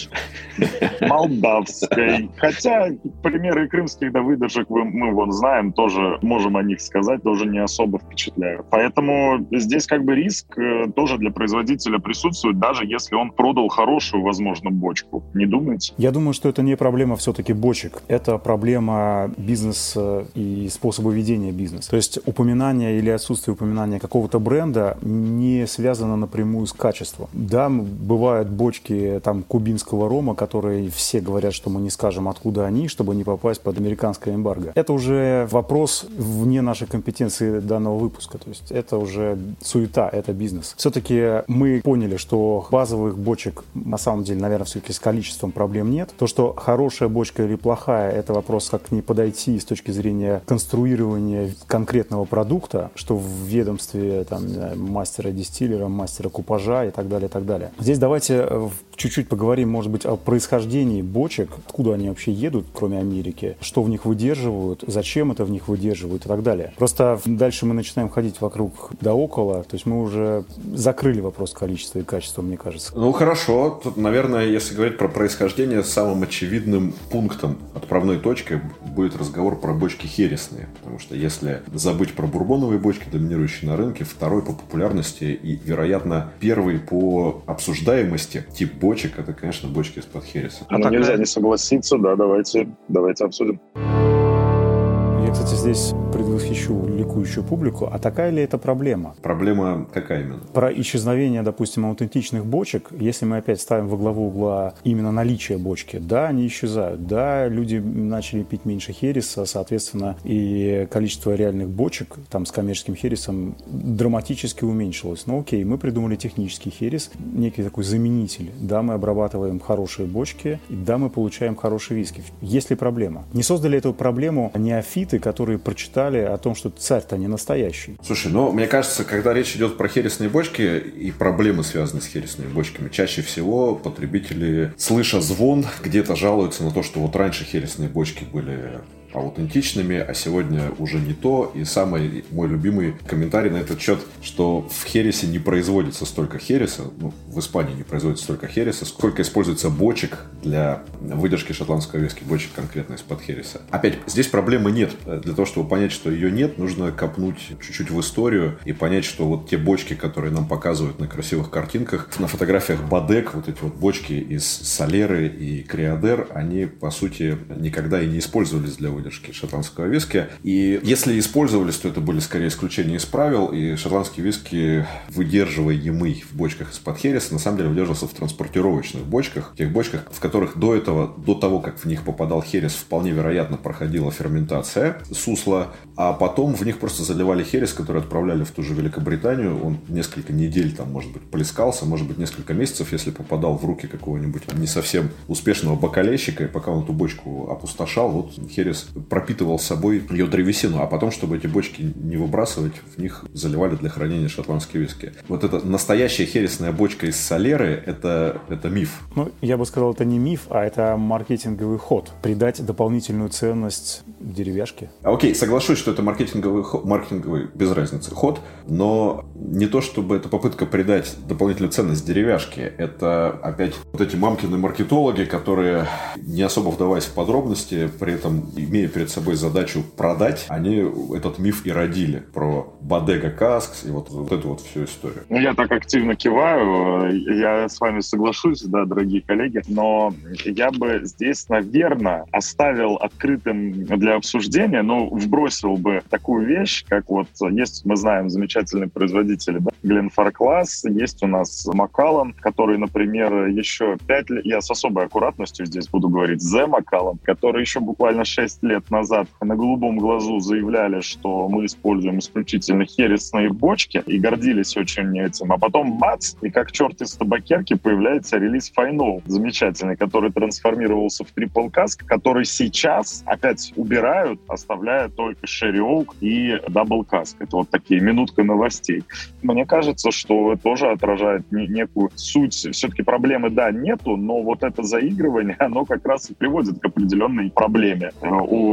Молдавской. Хотя примеры крымских да выдержек мы вон знаем, тоже можем о них сказать, тоже не особо впечатляют. Поэтому здесь как бы риск э, тоже для производителя присутствует, даже если он продал хорошую, возможно, бочку. Не думаете? Я думаю, что это не проблема все-таки бочек. Это проблема бизнеса и способа ведения бизнеса. То есть упоминание или отсутствие упоминания какого-то бренда не связано напрямую с качеством. Да, бывают бочки там кубинского рома, которые все говорят, что мы не скажем, откуда они, чтобы не попасть под американское эмбарго. Это уже вопрос вне нашей компетенции данного выпуска. То есть это уже суета, это бизнес. Все-таки мы поняли, что базовых бочек на самом деле, наверное, все-таки с количеством проблем нет. То, что хорошая бочка или плохая, это вопрос, как к ней подойти с точки зрения конструирования конкретного продукта, что в ведомстве там, мастера-дистиллера, мастера купажа и так далее, и так далее. Здесь давайте э, чуть-чуть поговорим, может быть, о происхождении бочек, откуда они вообще едут, кроме Америки, что в них выдерживают, зачем это в них выдерживают и так далее. Просто дальше мы начинаем ходить вокруг да около, то есть мы уже закрыли вопрос количества и качества, мне кажется. Ну, хорошо. Тут, наверное, если говорить про происхождение, самым очевидным пунктом, отправной точкой будет разговор про бочки хересные. Потому что если забыть про бурбоновые бочки, доминирующие на рынке, второй по популярности и, вероятно, первый по обсуждаемости тип бочек, это, конечно, бочки из-под хереса. Ну, а нельзя не согласиться, да, давайте, давайте обсудим. Я, кстати, здесь предвосхищу ликующую публику. А такая ли это проблема? Проблема какая именно? Про исчезновение, допустим, аутентичных бочек, если мы опять ставим во главу угла именно наличие бочки, да, они исчезают. Да, люди начали пить меньше хереса, соответственно, и количество реальных бочек там с коммерческим хересом драматически уменьшилось. Но окей, мы придумали технический херес, некий такой заменитель. Да, мы обрабатываем хорошие бочки, и да, мы получаем хорошие виски. Есть ли проблема? Не создали эту проблему неофиты, которые прочитали о том, что царь-то не настоящий. Слушай, ну, мне кажется, когда речь идет про хересные бочки и проблемы, связанные с хересными бочками, чаще всего потребители, слыша звон, где-то жалуются на то, что вот раньше хересные бочки были аутентичными, а сегодня уже не то. И самый мой любимый комментарий на этот счет, что в Хересе не производится столько Хереса, ну, в Испании не производится столько Хереса, сколько используется бочек для выдержки шотландской виски, бочек конкретно из-под Хереса. Опять, здесь проблемы нет. Для того, чтобы понять, что ее нет, нужно копнуть чуть-чуть в историю и понять, что вот те бочки, которые нам показывают на красивых картинках, на фотографиях Бадек, вот эти вот бочки из Солеры и Криадер, они, по сути, никогда и не использовались для выдержки шотландского виски. И если использовались, то это были скорее исключения из правил, и шотландский виски, выдерживаемый в бочках из-под хереса, на самом деле выдерживался в транспортировочных бочках, тех бочках, в которых до этого, до того, как в них попадал херес, вполне вероятно проходила ферментация сусла, а потом в них просто заливали херес, который отправляли в ту же Великобританию. Он несколько недель там, может быть, плескался, может быть, несколько месяцев, если попадал в руки какого-нибудь не совсем успешного бокалейщика, и пока он эту бочку опустошал, вот херес пропитывал собой ее древесину, а потом, чтобы эти бочки не выбрасывать, в них заливали для хранения шотландские виски. Вот эта настоящая хересная бочка из солеры, это, это миф. Ну, я бы сказал, это не миф, а это маркетинговый ход. Придать дополнительную ценность деревяшке. Окей, соглашусь, что это маркетинговый, маркетинговый без разницы ход, но не то, чтобы это попытка придать дополнительную ценность деревяшке. Это опять вот эти мамкины маркетологи, которые, не особо вдаваясь в подробности, при этом имея перед собой задачу продать, они этот миф и родили про Бодега Каскс и вот, вот эту вот всю историю. Ну, я так активно киваю, я с вами соглашусь, да, дорогие коллеги, но я бы здесь, наверное, оставил открытым для обсуждения, но вбросил бы такую вещь, как вот есть, мы знаем, замечательные производители, да, Гленфаркласс, есть у нас Макалан, который, например, еще пять лет, я с особой аккуратностью здесь буду говорить, Зе Макалан, который еще буквально шесть лет назад на голубом глазу заявляли, что мы используем исключительно хересные бочки и гордились очень этим, а потом бац, и как черт из табакерки появляется релиз Final, замечательный, который трансформировался в Triple Cask, который сейчас опять убирают, оставляя только Sherry Oak и Double Cask. Это вот такие минутка новостей. Мне кажется, что это тоже отражает некую суть. Все-таки проблемы, да, нету, но вот это заигрывание, оно как раз и приводит к определенной проблеме э,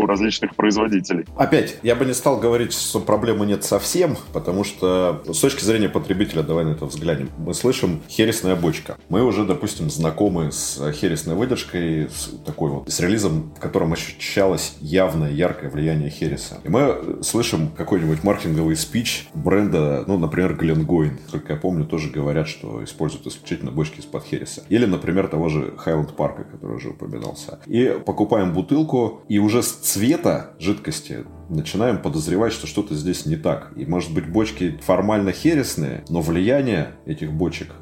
различных производителей. Опять, я бы не стал говорить, что проблемы нет совсем, потому что с точки зрения потребителя, давай на это взглянем. Мы слышим хересная бочка. Мы уже, допустим, знакомы с хересной выдержкой, с такой вот, с релизом, в котором ощущалось явное, яркое влияние хереса. И мы слышим какой-нибудь маркетинговый спич бренда, ну, например, Гленгойн. Только я помню, тоже говорят, что используют исключительно бочки из-под хереса. Или, например, того же Хайленд Парка, который уже упоминался. И покупаем бутылку, и уже с цвета жидкости начинаем подозревать, что что-то здесь не так. И, может быть, бочки формально хересные, но влияние этих бочек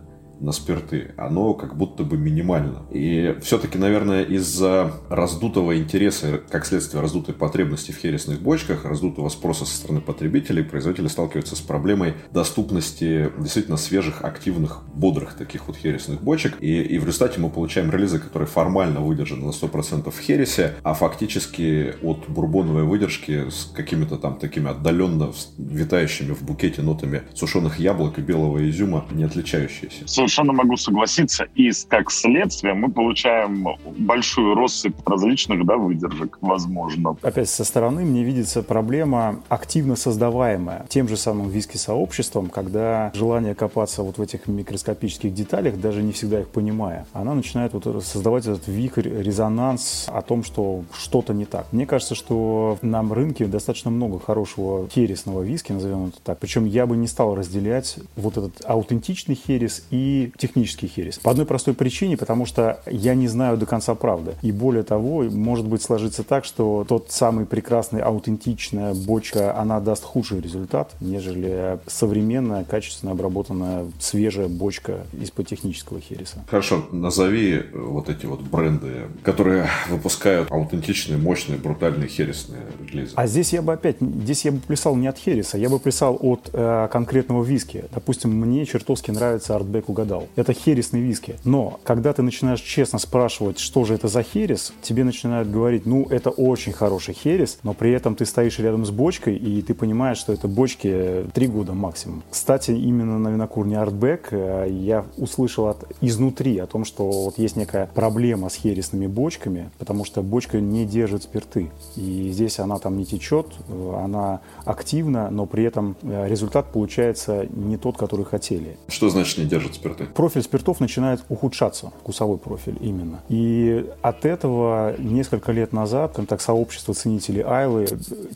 на спирты, оно как будто бы минимально. И все-таки, наверное, из-за раздутого интереса, как следствие раздутой потребности в хересных бочках, раздутого спроса со стороны потребителей, производители сталкиваются с проблемой доступности действительно свежих, активных, бодрых таких вот хересных бочек. И, и в результате мы получаем релизы, которые формально выдержаны на 100% в хересе, а фактически от бурбоновой выдержки с какими-то там такими отдаленно витающими в букете нотами сушеных яблок и белого изюма не отличающиеся совершенно могу согласиться. И как следствие мы получаем большую россыпь различных да, выдержек, возможно. Опять со стороны мне видится проблема, активно создаваемая тем же самым виски-сообществом, когда желание копаться вот в этих микроскопических деталях, даже не всегда их понимая, она начинает вот создавать этот вихрь, резонанс о том, что что-то не так. Мне кажется, что на рынке достаточно много хорошего хересного виски, назовем это так. Причем я бы не стал разделять вот этот аутентичный херес и технический херес. По одной простой причине, потому что я не знаю до конца правды. И более того, может быть сложиться так, что тот самый прекрасный, аутентичная бочка, она даст худший результат, нежели современная, качественно обработанная, свежая бочка из-под технического хереса. Хорошо, назови вот эти вот бренды, которые выпускают аутентичные, мощные, брутальные хересные релизы. А здесь я бы опять, здесь я бы плясал не от хереса, я бы плясал от э, конкретного виски. Допустим, мне чертовски нравится Артбек угадал. Это хересный виски. Но когда ты начинаешь честно спрашивать, что же это за херес, тебе начинают говорить, ну, это очень хороший херес, но при этом ты стоишь рядом с бочкой, и ты понимаешь, что это бочки три года максимум. Кстати, именно на винокурне Артбек э, я услышал от, изнутри о том, что вот есть некая проблема с хересными бочками, потому что бочка не держит спирты. И здесь она там не течет, э, она активна, но при этом э, результат получается не тот, который хотели. Что значит не держит спирты? Спирты. Профиль спиртов начинает ухудшаться, вкусовой профиль именно. И от этого несколько лет назад, там, так, сообщество ценителей Айлы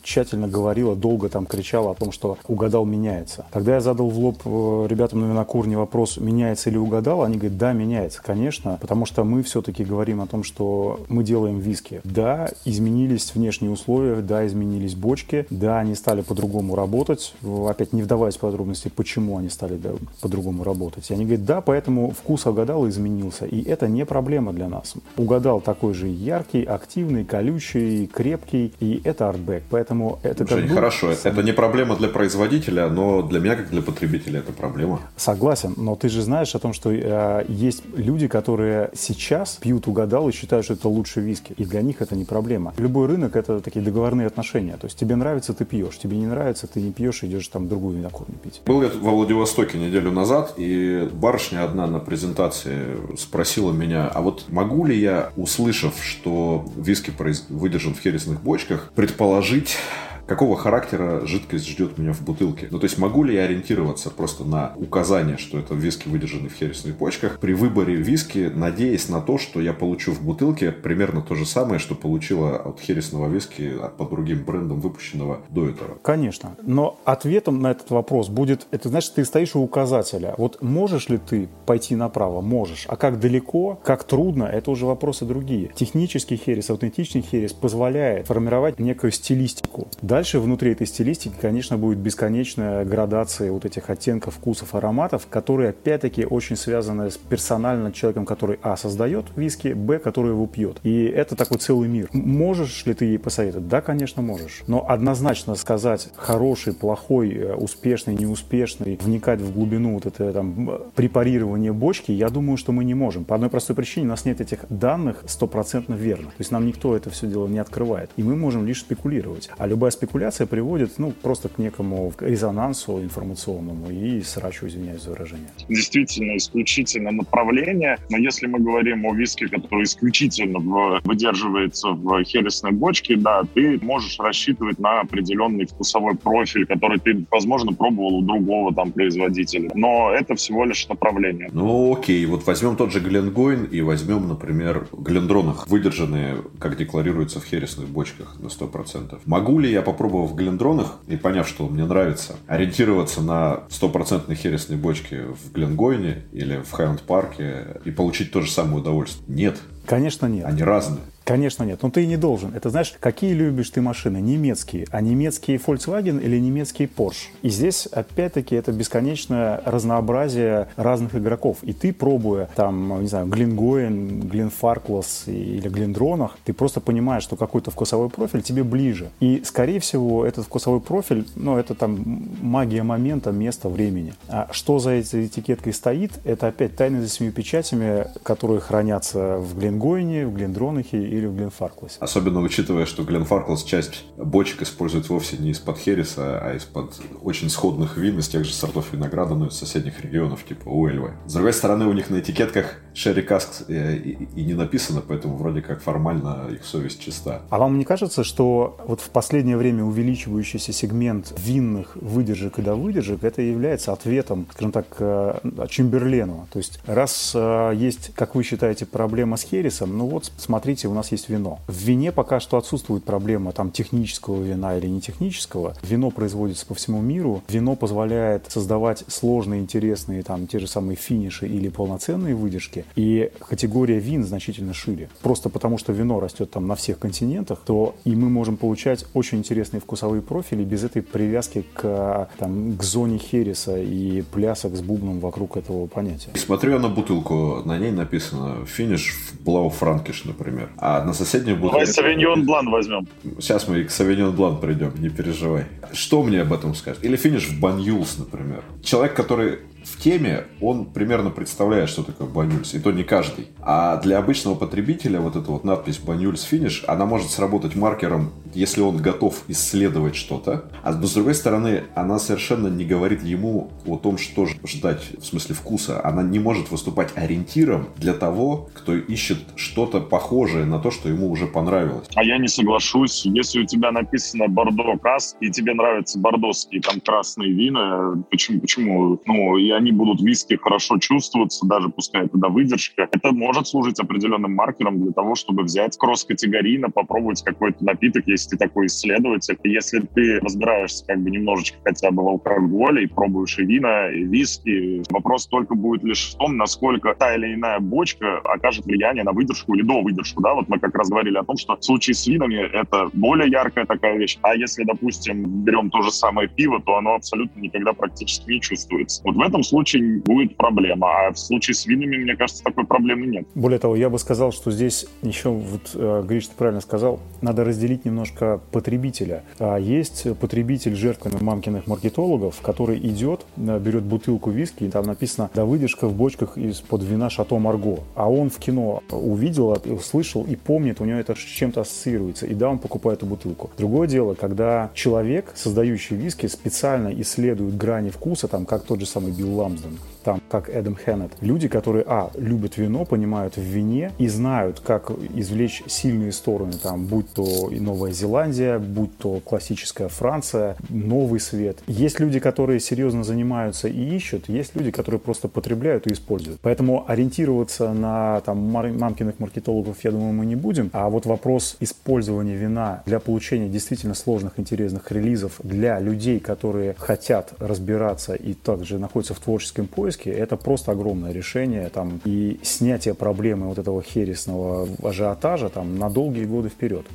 тщательно говорило, долго там кричало о том, что угадал меняется. Когда я задал в лоб э, ребятам на винокурне вопрос, меняется или угадал, они говорят, да, меняется, конечно, потому что мы все-таки говорим о том, что мы делаем виски. Да, изменились внешние условия, да, изменились бочки, да, они стали по-другому работать. Опять не вдаваясь в подробности, почему они стали да, по-другому работать. И они говорят, да, поэтому вкус угадал и изменился. И это не проблема для нас. Угадал такой же яркий, активный, колючий, крепкий, и это артбэк. Поэтому это Жень, как хорошо, это не проблема для производителя, но для меня, как для потребителя, это проблема. Согласен, но ты же знаешь о том, что э, есть люди, которые сейчас пьют угадал и считают, что это лучше виски. И для них это не проблема. Любой рынок — это такие договорные отношения. То есть тебе нравится, ты пьешь. Тебе не нравится, ты не пьешь, идешь там другую винокурню пить. Был я во Владивостоке неделю назад, и барышня одна на презентации спросила меня, а вот могу ли я, услышав, что виски выдержан в хересных бочках, предположить, какого характера жидкость ждет меня в бутылке. Ну, то есть могу ли я ориентироваться просто на указание, что это виски выдержаны в хересных почках, при выборе виски, надеясь на то, что я получу в бутылке примерно то же самое, что получила от хересного виски по другим брендам, выпущенного до этого? Конечно. Но ответом на этот вопрос будет, это значит, ты стоишь у указателя. Вот можешь ли ты пойти направо? Можешь. А как далеко, как трудно, это уже вопросы другие. Технический херес, аутентичный херес позволяет формировать некую стилистику. Да, Дальше внутри этой стилистики, конечно, будет бесконечная градация вот этих оттенков, вкусов, ароматов, которые, опять-таки, очень связаны с персонально человеком, который, а, создает виски, б, который его пьет. И это такой целый мир. Можешь ли ты ей посоветовать? Да, конечно, можешь. Но однозначно сказать хороший, плохой, э, успешный, неуспешный, вникать в глубину вот это там препарирование бочки, я думаю, что мы не можем. По одной простой причине у нас нет этих данных стопроцентно верных. То есть нам никто это все дело не открывает. И мы можем лишь спекулировать. А любая спекуляция спекуляция приводит ну, просто к некому резонансу информационному и срачу, извиняюсь за выражение. Действительно, исключительно направление. Но если мы говорим о виске, который исключительно выдерживается в хересной бочке, да, ты можешь рассчитывать на определенный вкусовой профиль, который ты, возможно, пробовал у другого там производителя. Но это всего лишь направление. Ну, окей. Вот возьмем тот же Гленгойн и возьмем, например, Глендронах, выдержанные, как декларируется в хересных бочках на 100%. Могу ли я попробовать попробовав в Глендронах и поняв, что мне нравится, ориентироваться на стопроцентные хересные бочки в Гленгойне или в Хайленд Парке и получить то же самое удовольствие? Нет. Конечно, нет. Они разные. Конечно нет, но ты и не должен. Это знаешь, какие любишь ты машины? Немецкие. А немецкие Volkswagen или немецкие Porsche? И здесь, опять-таки, это бесконечное разнообразие разных игроков. И ты, пробуя там, не знаю, Глингоен, Глинфарклас или Глиндронах, ты просто понимаешь, что какой-то вкусовой профиль тебе ближе. И, скорее всего, этот вкусовой профиль, ну, это там магия момента, места, времени. А что за этой этикеткой стоит, это опять тайны за семью печатями, которые хранятся в Глингоине, в Глиндронахе и или в Гленфаркласе. Особенно учитывая, что Гленфарклас часть бочек использует вовсе не из-под Хереса, а из-под очень сходных вин из тех же сортов винограда, но из соседних регионов, типа Уэльвы. С другой стороны, у них на этикетках Шерри Каск э, и, и не написано, поэтому вроде как формально их совесть чиста. А вам не кажется, что вот в последнее время увеличивающийся сегмент винных выдержек и довыдержек, это является ответом, скажем так, э, Чемберлену? То есть раз э, есть, как вы считаете, проблема с Хересом, ну вот смотрите, у нас есть вино. В вине пока что отсутствует проблема там технического вина или не технического. Вино производится по всему миру. Вино позволяет создавать сложные, интересные там те же самые финиши или полноценные выдержки. И категория вин значительно шире. Просто потому, что вино растет там на всех континентах, то и мы можем получать очень интересные вкусовые профили без этой привязки к, там, к зоне хереса и плясок с бубном вокруг этого понятия. Смотрю я на бутылку, на ней написано финиш в Блау Франкиш, например. А а на соседнюю бутылку... Давай Савиньон Блан возьмем. Сейчас мы к Савиньон Блан придем, не переживай. Что мне об этом скажешь? Или финиш в Банюлс, например. Человек, который в теме, он примерно представляет, что такое Банюльс, и то не каждый. А для обычного потребителя вот эта вот надпись Банюльс Финиш, она может сработать маркером, если он готов исследовать что-то. А с другой стороны, она совершенно не говорит ему о том, что ждать в смысле вкуса. Она не может выступать ориентиром для того, кто ищет что-то похожее на то, что ему уже понравилось. А я не соглашусь. Если у тебя написано Бордо Кас, и тебе нравятся бордоские там красные вина, почему, почему? Ну, и они будут виски хорошо чувствоваться, даже пускай это до выдержка. Это может служить определенным маркером для того, чтобы взять кросс-категорийно, попробовать какой-то напиток, если ты такой исследователь. Если ты разбираешься как бы немножечко хотя бы в алкоголе и пробуешь и вина, и виски, вопрос только будет лишь в том, насколько та или иная бочка окажет влияние на выдержку или до выдержку. Да? Вот мы как раз говорили о том, что в случае с винами это более яркая такая вещь. А если, допустим, берем то же самое пиво, то оно абсолютно никогда практически не чувствуется. Вот в этом случае будет проблема. А в случае с винами, мне кажется, такой проблемы нет. Более того, я бы сказал, что здесь еще, вот э, Гриш, ты правильно сказал, надо разделить немножко потребителя. А есть потребитель жертвами мамкиных маркетологов, который идет, э, берет бутылку виски, и там написано «Да выдержка в бочках из-под вина Шато Марго». А он в кино увидел, услышал и помнит, у него это с чем-то ассоциируется. И да, он покупает эту бутылку. Другое дело, когда человек, создающий виски, специально исследует грани вкуса, там, как тот же самый Билл Ламсден, там, как Эдам Хеннет. Люди, которые, а, любят вино, понимают в вине и знают, как извлечь сильные стороны, там, будь то и Новая Зеландия, будь то классическая Франция, новый свет. Есть люди, которые серьезно занимаются и ищут, есть люди, которые просто потребляют и используют. Поэтому ориентироваться на там мамкиных маркетологов, я думаю, мы не будем. А вот вопрос использования вина для получения действительно сложных, интересных релизов для людей, которые хотят разбираться и также находятся в творческом поиске, поиске, это просто огромное решение там, и снятие проблемы вот этого хересного ажиотажа там, на долгие годы вперед.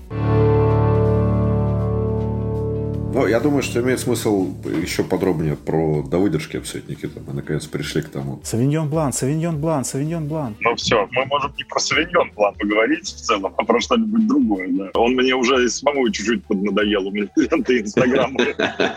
Ну, я думаю, что имеет смысл еще подробнее про довыдержки обсудить, Никита. Мы наконец пришли к тому. Савиньон Блан, Савиньон Блан, Савиньон Блан. Ну все, мы можем не про Савиньон Блан поговорить в целом, а про что-нибудь другое. Да. Он мне уже самому чуть-чуть поднадоел. У меня ленты Инстаграма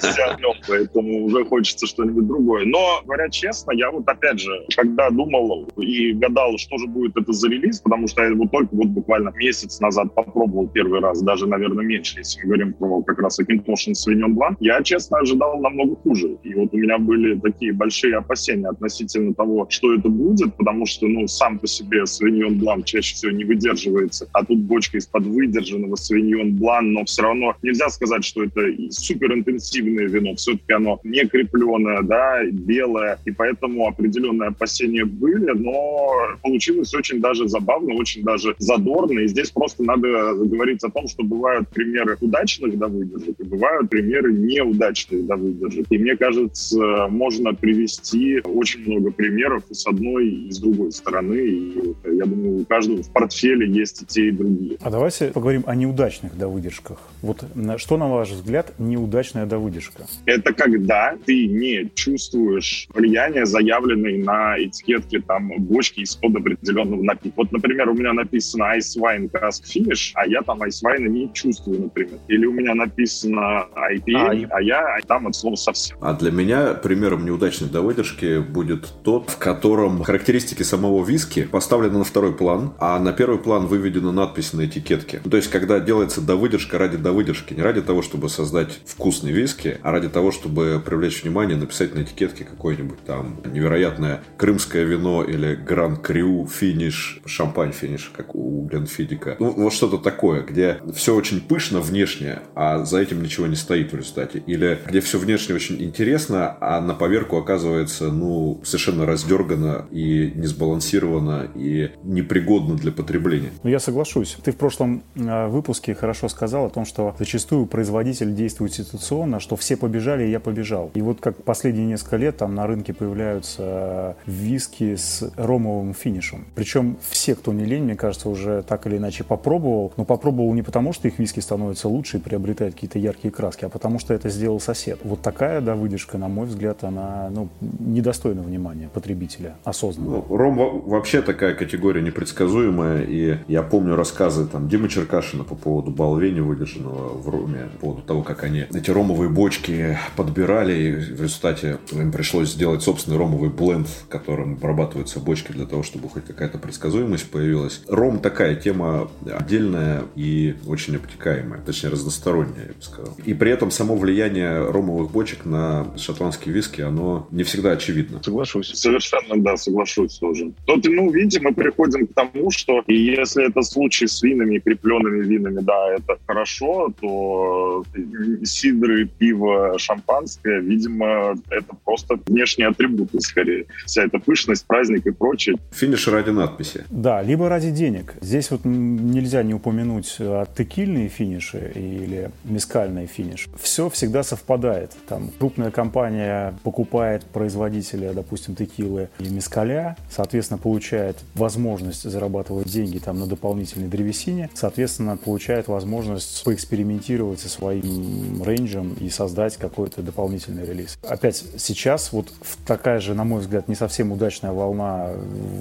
вся нем, поэтому уже хочется что-нибудь другое. Но, говоря честно, я вот опять же, когда думал и гадал, что же будет это за релиз, потому что я его только вот буквально месяц назад попробовал первый раз, даже, наверное, меньше, если мы говорим про как раз Акинтошинс Sauvignon Blanc, я, честно, ожидал намного хуже. И вот у меня были такие большие опасения относительно того, что это будет, потому что, ну, сам по себе Sauvignon Blanc чаще всего не выдерживается, а тут бочка из-под выдержанного Sauvignon Blanc, но все равно нельзя сказать, что это суперинтенсивное вино, все-таки оно не крепленное, да, белое, и поэтому определенные опасения были, но получилось очень даже забавно, очень даже задорно, и здесь просто надо говорить о том, что бывают примеры удачных да, выдержек, и бывают примеры неудачные да, выдержек. И мне кажется, можно привести очень много примеров и с одной, и с другой стороны. И я думаю, у каждого в портфеле есть и те, и другие. А давайте поговорим о неудачных да, выдержках. Вот что, на ваш взгляд, неудачная да, выдержка? Это когда ты не чувствуешь влияние, заявленное на этикетке там бочки из-под определенного напитка. Вот, например, у меня написано Ice Wine Cask Finish, а я там Ice Wine не чувствую, например. Или у меня написано IPA, а, а я там от слова совсем. А для меня примером неудачной довыдержки будет тот, в котором характеристики самого виски поставлены на второй план, а на первый план выведена надпись на этикетке. То есть, когда делается довыдержка ради довыдержки, не ради того, чтобы создать вкусный виски, а ради того, чтобы привлечь внимание, написать на этикетке какое-нибудь там невероятное крымское вино или Гран Крю финиш, шампань финиш, как у Гленфидика. Ну, вот что-то такое, где все очень пышно внешне, а за этим ничего не стоит стоит в результате. Или где все внешне очень интересно, а на поверку оказывается, ну, совершенно раздергано и не сбалансировано и непригодно для потребления. Ну, я соглашусь. Ты в прошлом э, выпуске хорошо сказал о том, что зачастую производитель действует ситуационно, что все побежали, и я побежал. И вот как последние несколько лет там на рынке появляются виски с ромовым финишем. Причем все, кто не лень, мне кажется, уже так или иначе попробовал. Но попробовал не потому, что их виски становятся лучше и приобретают какие-то яркие краски, а потому что это сделал сосед. Вот такая, да, выдержка, на мой взгляд, она, ну, недостойна внимания потребителя осознанно. Ну, ром вообще такая категория непредсказуемая, и я помню рассказы там Димы Черкашина по поводу Балвени выдержанного в Роме, по поводу того, как они эти ромовые бочки подбирали, и в результате им пришлось сделать собственный ромовый бленд, которым обрабатываются бочки для того, чтобы хоть какая-то предсказуемость появилась. Ром такая тема отдельная и очень обтекаемая, точнее разносторонняя, я бы сказал. И при при этом само влияние ромовых бочек на шотландские виски, оно не всегда очевидно. Соглашусь. Совершенно, да, соглашусь тоже. Тут, ну, видите, мы приходим к тому, что если это случай с винами, крепленными винами, да, это хорошо, то сидры, пиво, шампанское, видимо, это просто внешние атрибуты скорее. Вся эта пышность, праздник и прочее. Финиш ради надписи. Да, либо ради денег. Здесь вот нельзя не упомянуть э, текильные финиши или мискальный финиш. Все всегда совпадает. Там крупная компания покупает производителя, допустим, текилы и мискаля, соответственно, получает возможность зарабатывать деньги там на дополнительной древесине, соответственно, получает возможность поэкспериментировать со своим рейнджем и создать какой-то дополнительный релиз. Опять сейчас вот такая же, на мой взгляд, не совсем удачная волна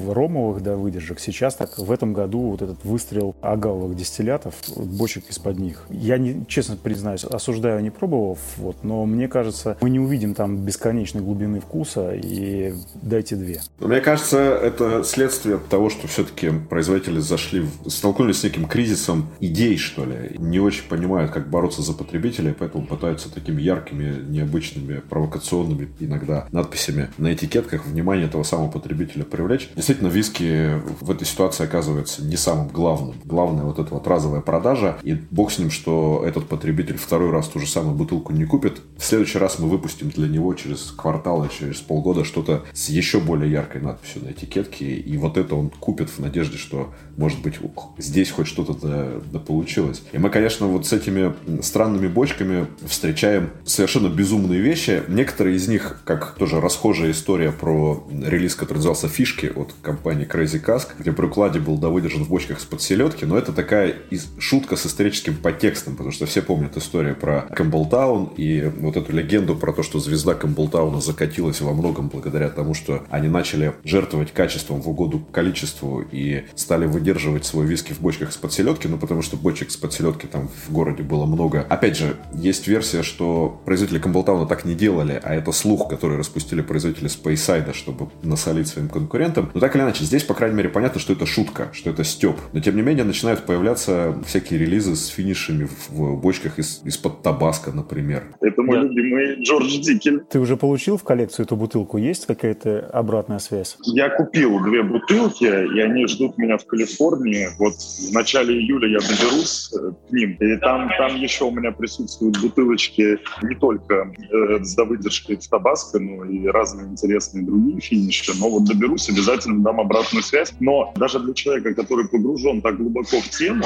ромовых да, выдержек. Сейчас так в этом году вот этот выстрел агавовых дистиллятов, бочек из-под них. Я, не, честно признаюсь, осуждаю, не пробовав, вот, но мне кажется, мы не увидим там бесконечной глубины вкуса и дайте две. Мне кажется, это следствие того, что все-таки производители зашли, в, столкнулись с неким кризисом идей, что ли. Не очень понимают, как бороться за потребителей, поэтому пытаются такими яркими, необычными, провокационными иногда надписями на этикетках внимание этого самого потребителя привлечь. Действительно, виски в этой ситуации оказывается не самым главным. Главное вот эта вот разовая продажа. И бог с ним, что этот потребитель второй раз ту же самую бутылку не купит. В следующий раз мы выпустим для него через квартал или через полгода что-то с еще более яркой надписью на этикетке. И вот это он купит в надежде, что, может быть, здесь хоть что-то да, да получилось. И мы, конечно, вот с этими странными бочками встречаем совершенно безумные вещи. Некоторые из них, как тоже расхожая история про релиз, который назывался «Фишки» от компании Crazy Cask, где при укладе был довыдержан в бочках из-под селедки, но это такая шутка с историческим подтекстом, потому что все помнят историю про Кэмпбелтаун и вот эту легенду про то, что звезда Кэмпбелтауна закатилась во многом благодаря тому, что они начали жертвовать качеством в угоду количеству и стали выдерживать свой виски в бочках из-под ну потому что бочек из-под там в городе было много. Опять же, есть версия, что производители Кэмпбелтауна так не делали, а это слух, который распустили производители Спейсайда, чтобы насолить своим конкурентам. Но так или иначе, здесь, по крайней мере, понятно, что это шутка, что это стёб. Но, тем не менее, начинают появляться всякие релизы с финишами в бочках из, из-под табаска, например. Это мой да. любимый George Dickel. Ты уже получил в коллекцию эту бутылку? Есть какая-то обратная связь? Я купил две бутылки, и они ждут меня в Калифорнии. Вот в начале июля я доберусь э, к ним. И там, там еще у меня присутствуют бутылочки не только э, с довыдержкой в табаско, но и разные интересные другие финиши. Но вот доберусь, обязательно дам обратную связь. Но даже для человека, который погружен так глубоко в тему,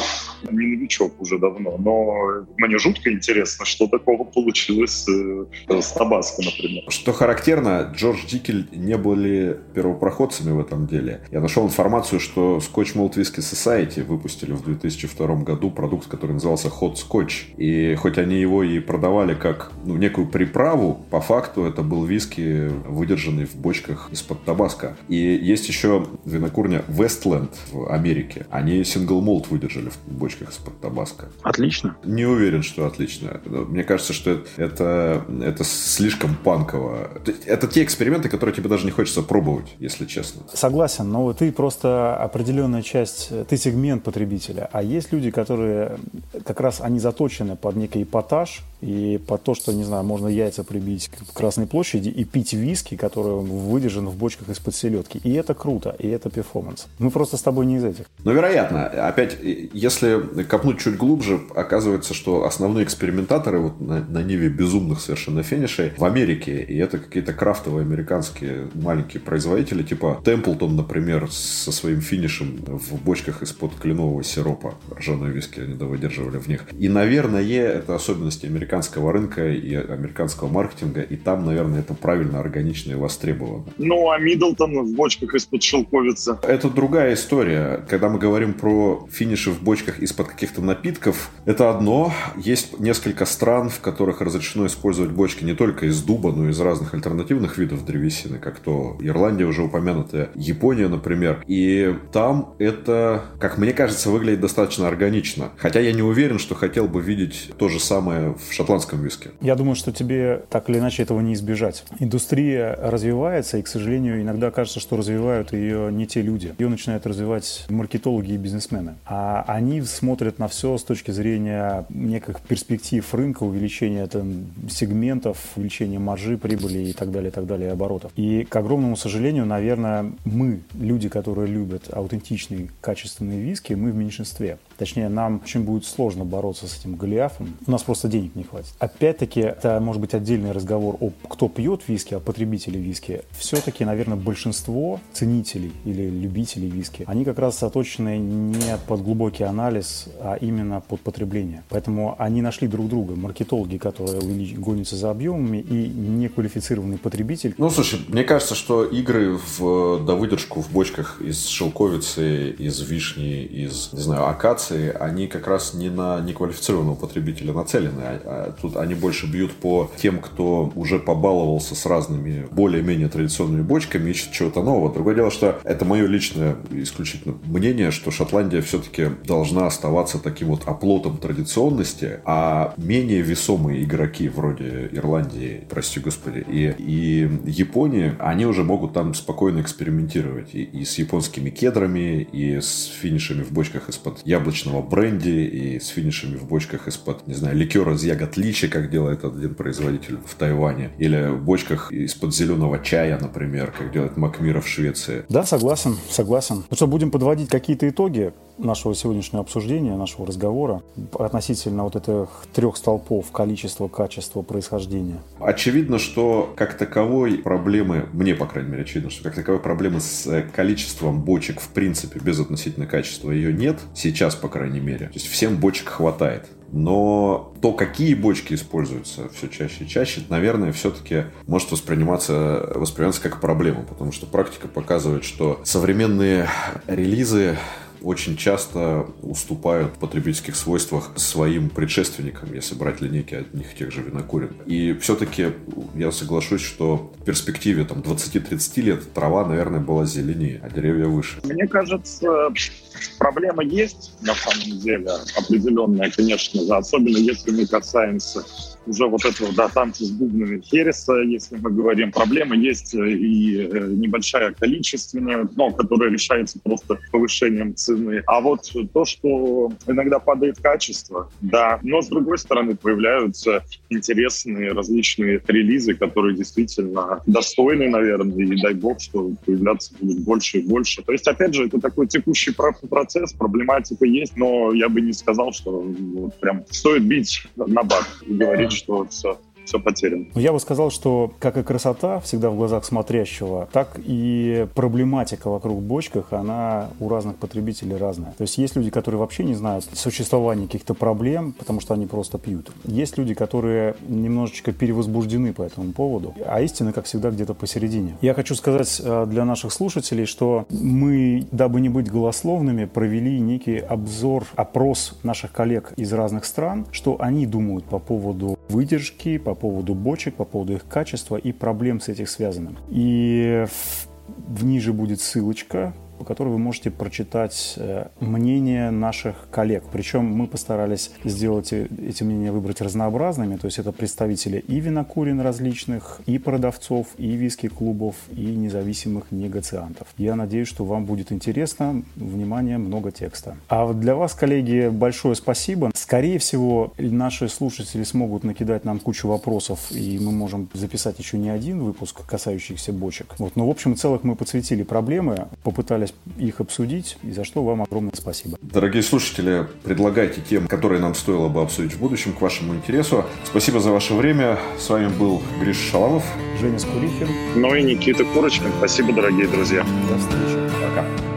не новичок уже давно, но мне жутко интересно, что такого получилось э, с табаско, например. Что характерно, Джордж Дикель не были первопроходцами в этом деле. Я нашел информацию, что Scotch Malt Whisky Society выпустили в 2002 году продукт, который назывался Hot Scotch. И хоть они его и продавали как ну, некую приправу, по факту это был виски, выдержанный в бочках из-под табаско. И есть еще винокурня Westland в Америке. Они сингл молт выдержали в бочках из-под табаско. Отлично. Не уверен, что отлично. Мне кажется, что это, это слишком панково. Это те эксперименты, которые тебе даже не хочется пробовать, если честно. Согласен, но ты просто определенная часть, ты сегмент потребителя. А есть люди, которые как раз они заточены под некий эпатаж и под то, что, не знаю, можно яйца прибить к Красной площади и пить виски, который выдержан в бочках из-под селедки. И это круто, и это перформанс. Мы просто с тобой не из этих. Ну, вероятно. Опять, если копнуть чуть глубже, оказывается, что основные экспериментаторы вот на, на ниве безумных совершенно финишей в Америке, и это какие-то крафтовые американские маленькие производители, типа Темплтон, например, со своим финишем в бочках из-под кленового сиропа. Ржаной виски они выдерживали в них. И, наверное, это особенности американского рынка и американского маркетинга, и там, наверное, это правильно, органично и востребовано. Ну, а Миддлтон в бочках из-под шелковицы? Это другая история. Когда мы говорим про финиши в бочках из-под каких-то напитков, это одно. Есть несколько стран, в которых разрешено использовать бочки не только из дуба, но и из разных альтернативных видов древесины, как то Ирландия уже упомянутая, Япония, например. И там это, как мне кажется, выглядит достаточно органично. Хотя я не уверен, что хотел бы видеть то же самое в шотландском виске. Я думаю, что тебе так или иначе этого не избежать. Индустрия развивается, и, к сожалению, иногда кажется, что развивают ее не те люди. Ее начинают развивать маркетологи и бизнесмены. А они смотрят на все с точки зрения неких перспектив рынка, увеличения там, сегментов, увеличения маржи, прибыли и так далее, и так далее, оборотов. И, к огромному сожалению, наверное, мы, люди, которые любят аутентичные, качественные виски, мы в меньшинстве. Точнее, нам очень будет сложно бороться с этим Голиафом. У нас просто денег не хватит. Опять-таки, это может быть отдельный разговор о кто пьет виски, о потребителе виски. Все-таки, наверное, большинство ценителей или любителей виски, они как раз заточены не под глубокий анализ, а именно под потребление. Поэтому они нашли друг друга. Маркетологи, которые гонятся за объемами, и неквалифицированный потребитель. Ну, слушай, мне кажется, что игры в довыдержку в бочках из шелковицы, из вишни, из, не знаю, акации, инновации, они как раз не на неквалифицированного потребителя нацелены, а, а тут они больше бьют по тем, кто уже побаловался с разными более-менее традиционными бочками, ищет чего-то нового. Другое дело, что это мое личное исключительно мнение, что Шотландия все-таки должна оставаться таким вот оплотом традиционности, а менее весомые игроки вроде Ирландии, прости господи, и, и Японии, они уже могут там спокойно экспериментировать и, и с японскими кедрами, и с финишами в бочках из-под яблочных яблочного бренди и с финишами в бочках из-под, не знаю, ликера из ягод личи, как делает один производитель в Тайване, или в бочках из-под зеленого чая, например, как делает Макмира в Швеции. Да, согласен, согласен. Ну что, будем подводить какие-то итоги нашего сегодняшнего обсуждения, нашего разговора относительно вот этих трех столпов количества, качества, происхождения? Очевидно, что как таковой проблемы, мне, по крайней мере, очевидно, что как таковой проблемы с количеством бочек в принципе без относительно качества ее нет. Сейчас, по крайней мере. То есть всем бочек хватает. Но то, какие бочки используются все чаще и чаще, наверное, все-таки может восприниматься, восприниматься как проблема, потому что практика показывает, что современные релизы очень часто уступают в потребительских свойствах своим предшественникам, если брать линейки одних и тех же винокурен. И все-таки я соглашусь, что в перспективе там, 20-30 лет трава, наверное, была зеленее, а деревья выше. Мне кажется, проблема есть на самом деле определенная, конечно же, особенно если мы касаемся уже вот этого, да, танца с бубнами Хереса, если мы говорим. Проблема есть э, и э, небольшая количественная, но которая решается просто повышением цены. А вот то, что иногда падает качество, да, но с другой стороны появляются интересные различные релизы, которые действительно достойны, наверное, и дай бог, что появляться будет больше и больше. То есть, опять же, это такой текущий процесс, проблематика есть, но я бы не сказал, что вот, прям стоит бить на бат и говорить, что все все потеряно. Ну, я бы сказал, что как и красота всегда в глазах смотрящего, так и проблематика вокруг бочках, она у разных потребителей разная. То есть есть люди, которые вообще не знают существования каких-то проблем, потому что они просто пьют. Есть люди, которые немножечко перевозбуждены по этому поводу, а истина, как всегда, где-то посередине. Я хочу сказать э, для наших слушателей, что мы, дабы не быть голословными, провели некий обзор, опрос наших коллег из разных стран, что они думают по поводу выдержки, по поводу бочек, по поводу их качества и проблем с этих связанным. И в ниже будет ссылочка, по которой вы можете прочитать э, мнение наших коллег. Причем мы постарались сделать эти мнения выбрать разнообразными, то есть это представители и винокурен различных, и продавцов, и виски-клубов, и независимых негациантов. Я надеюсь, что вам будет интересно. Внимание, много текста. А для вас, коллеги, большое спасибо. Скорее всего, наши слушатели смогут накидать нам кучу вопросов, и мы можем записать еще не один выпуск, касающийся бочек. Вот. Но в общем и целых мы подсветили проблемы, попытались попытались их обсудить, и за что вам огромное спасибо. Дорогие слушатели, предлагайте темы, которые нам стоило бы обсудить в будущем к вашему интересу. Спасибо за ваше время. С вами был Гриш Шаламов. Женя Скурихин. Ну и Никита Курочкин. Спасибо, дорогие друзья. До встречи. Пока.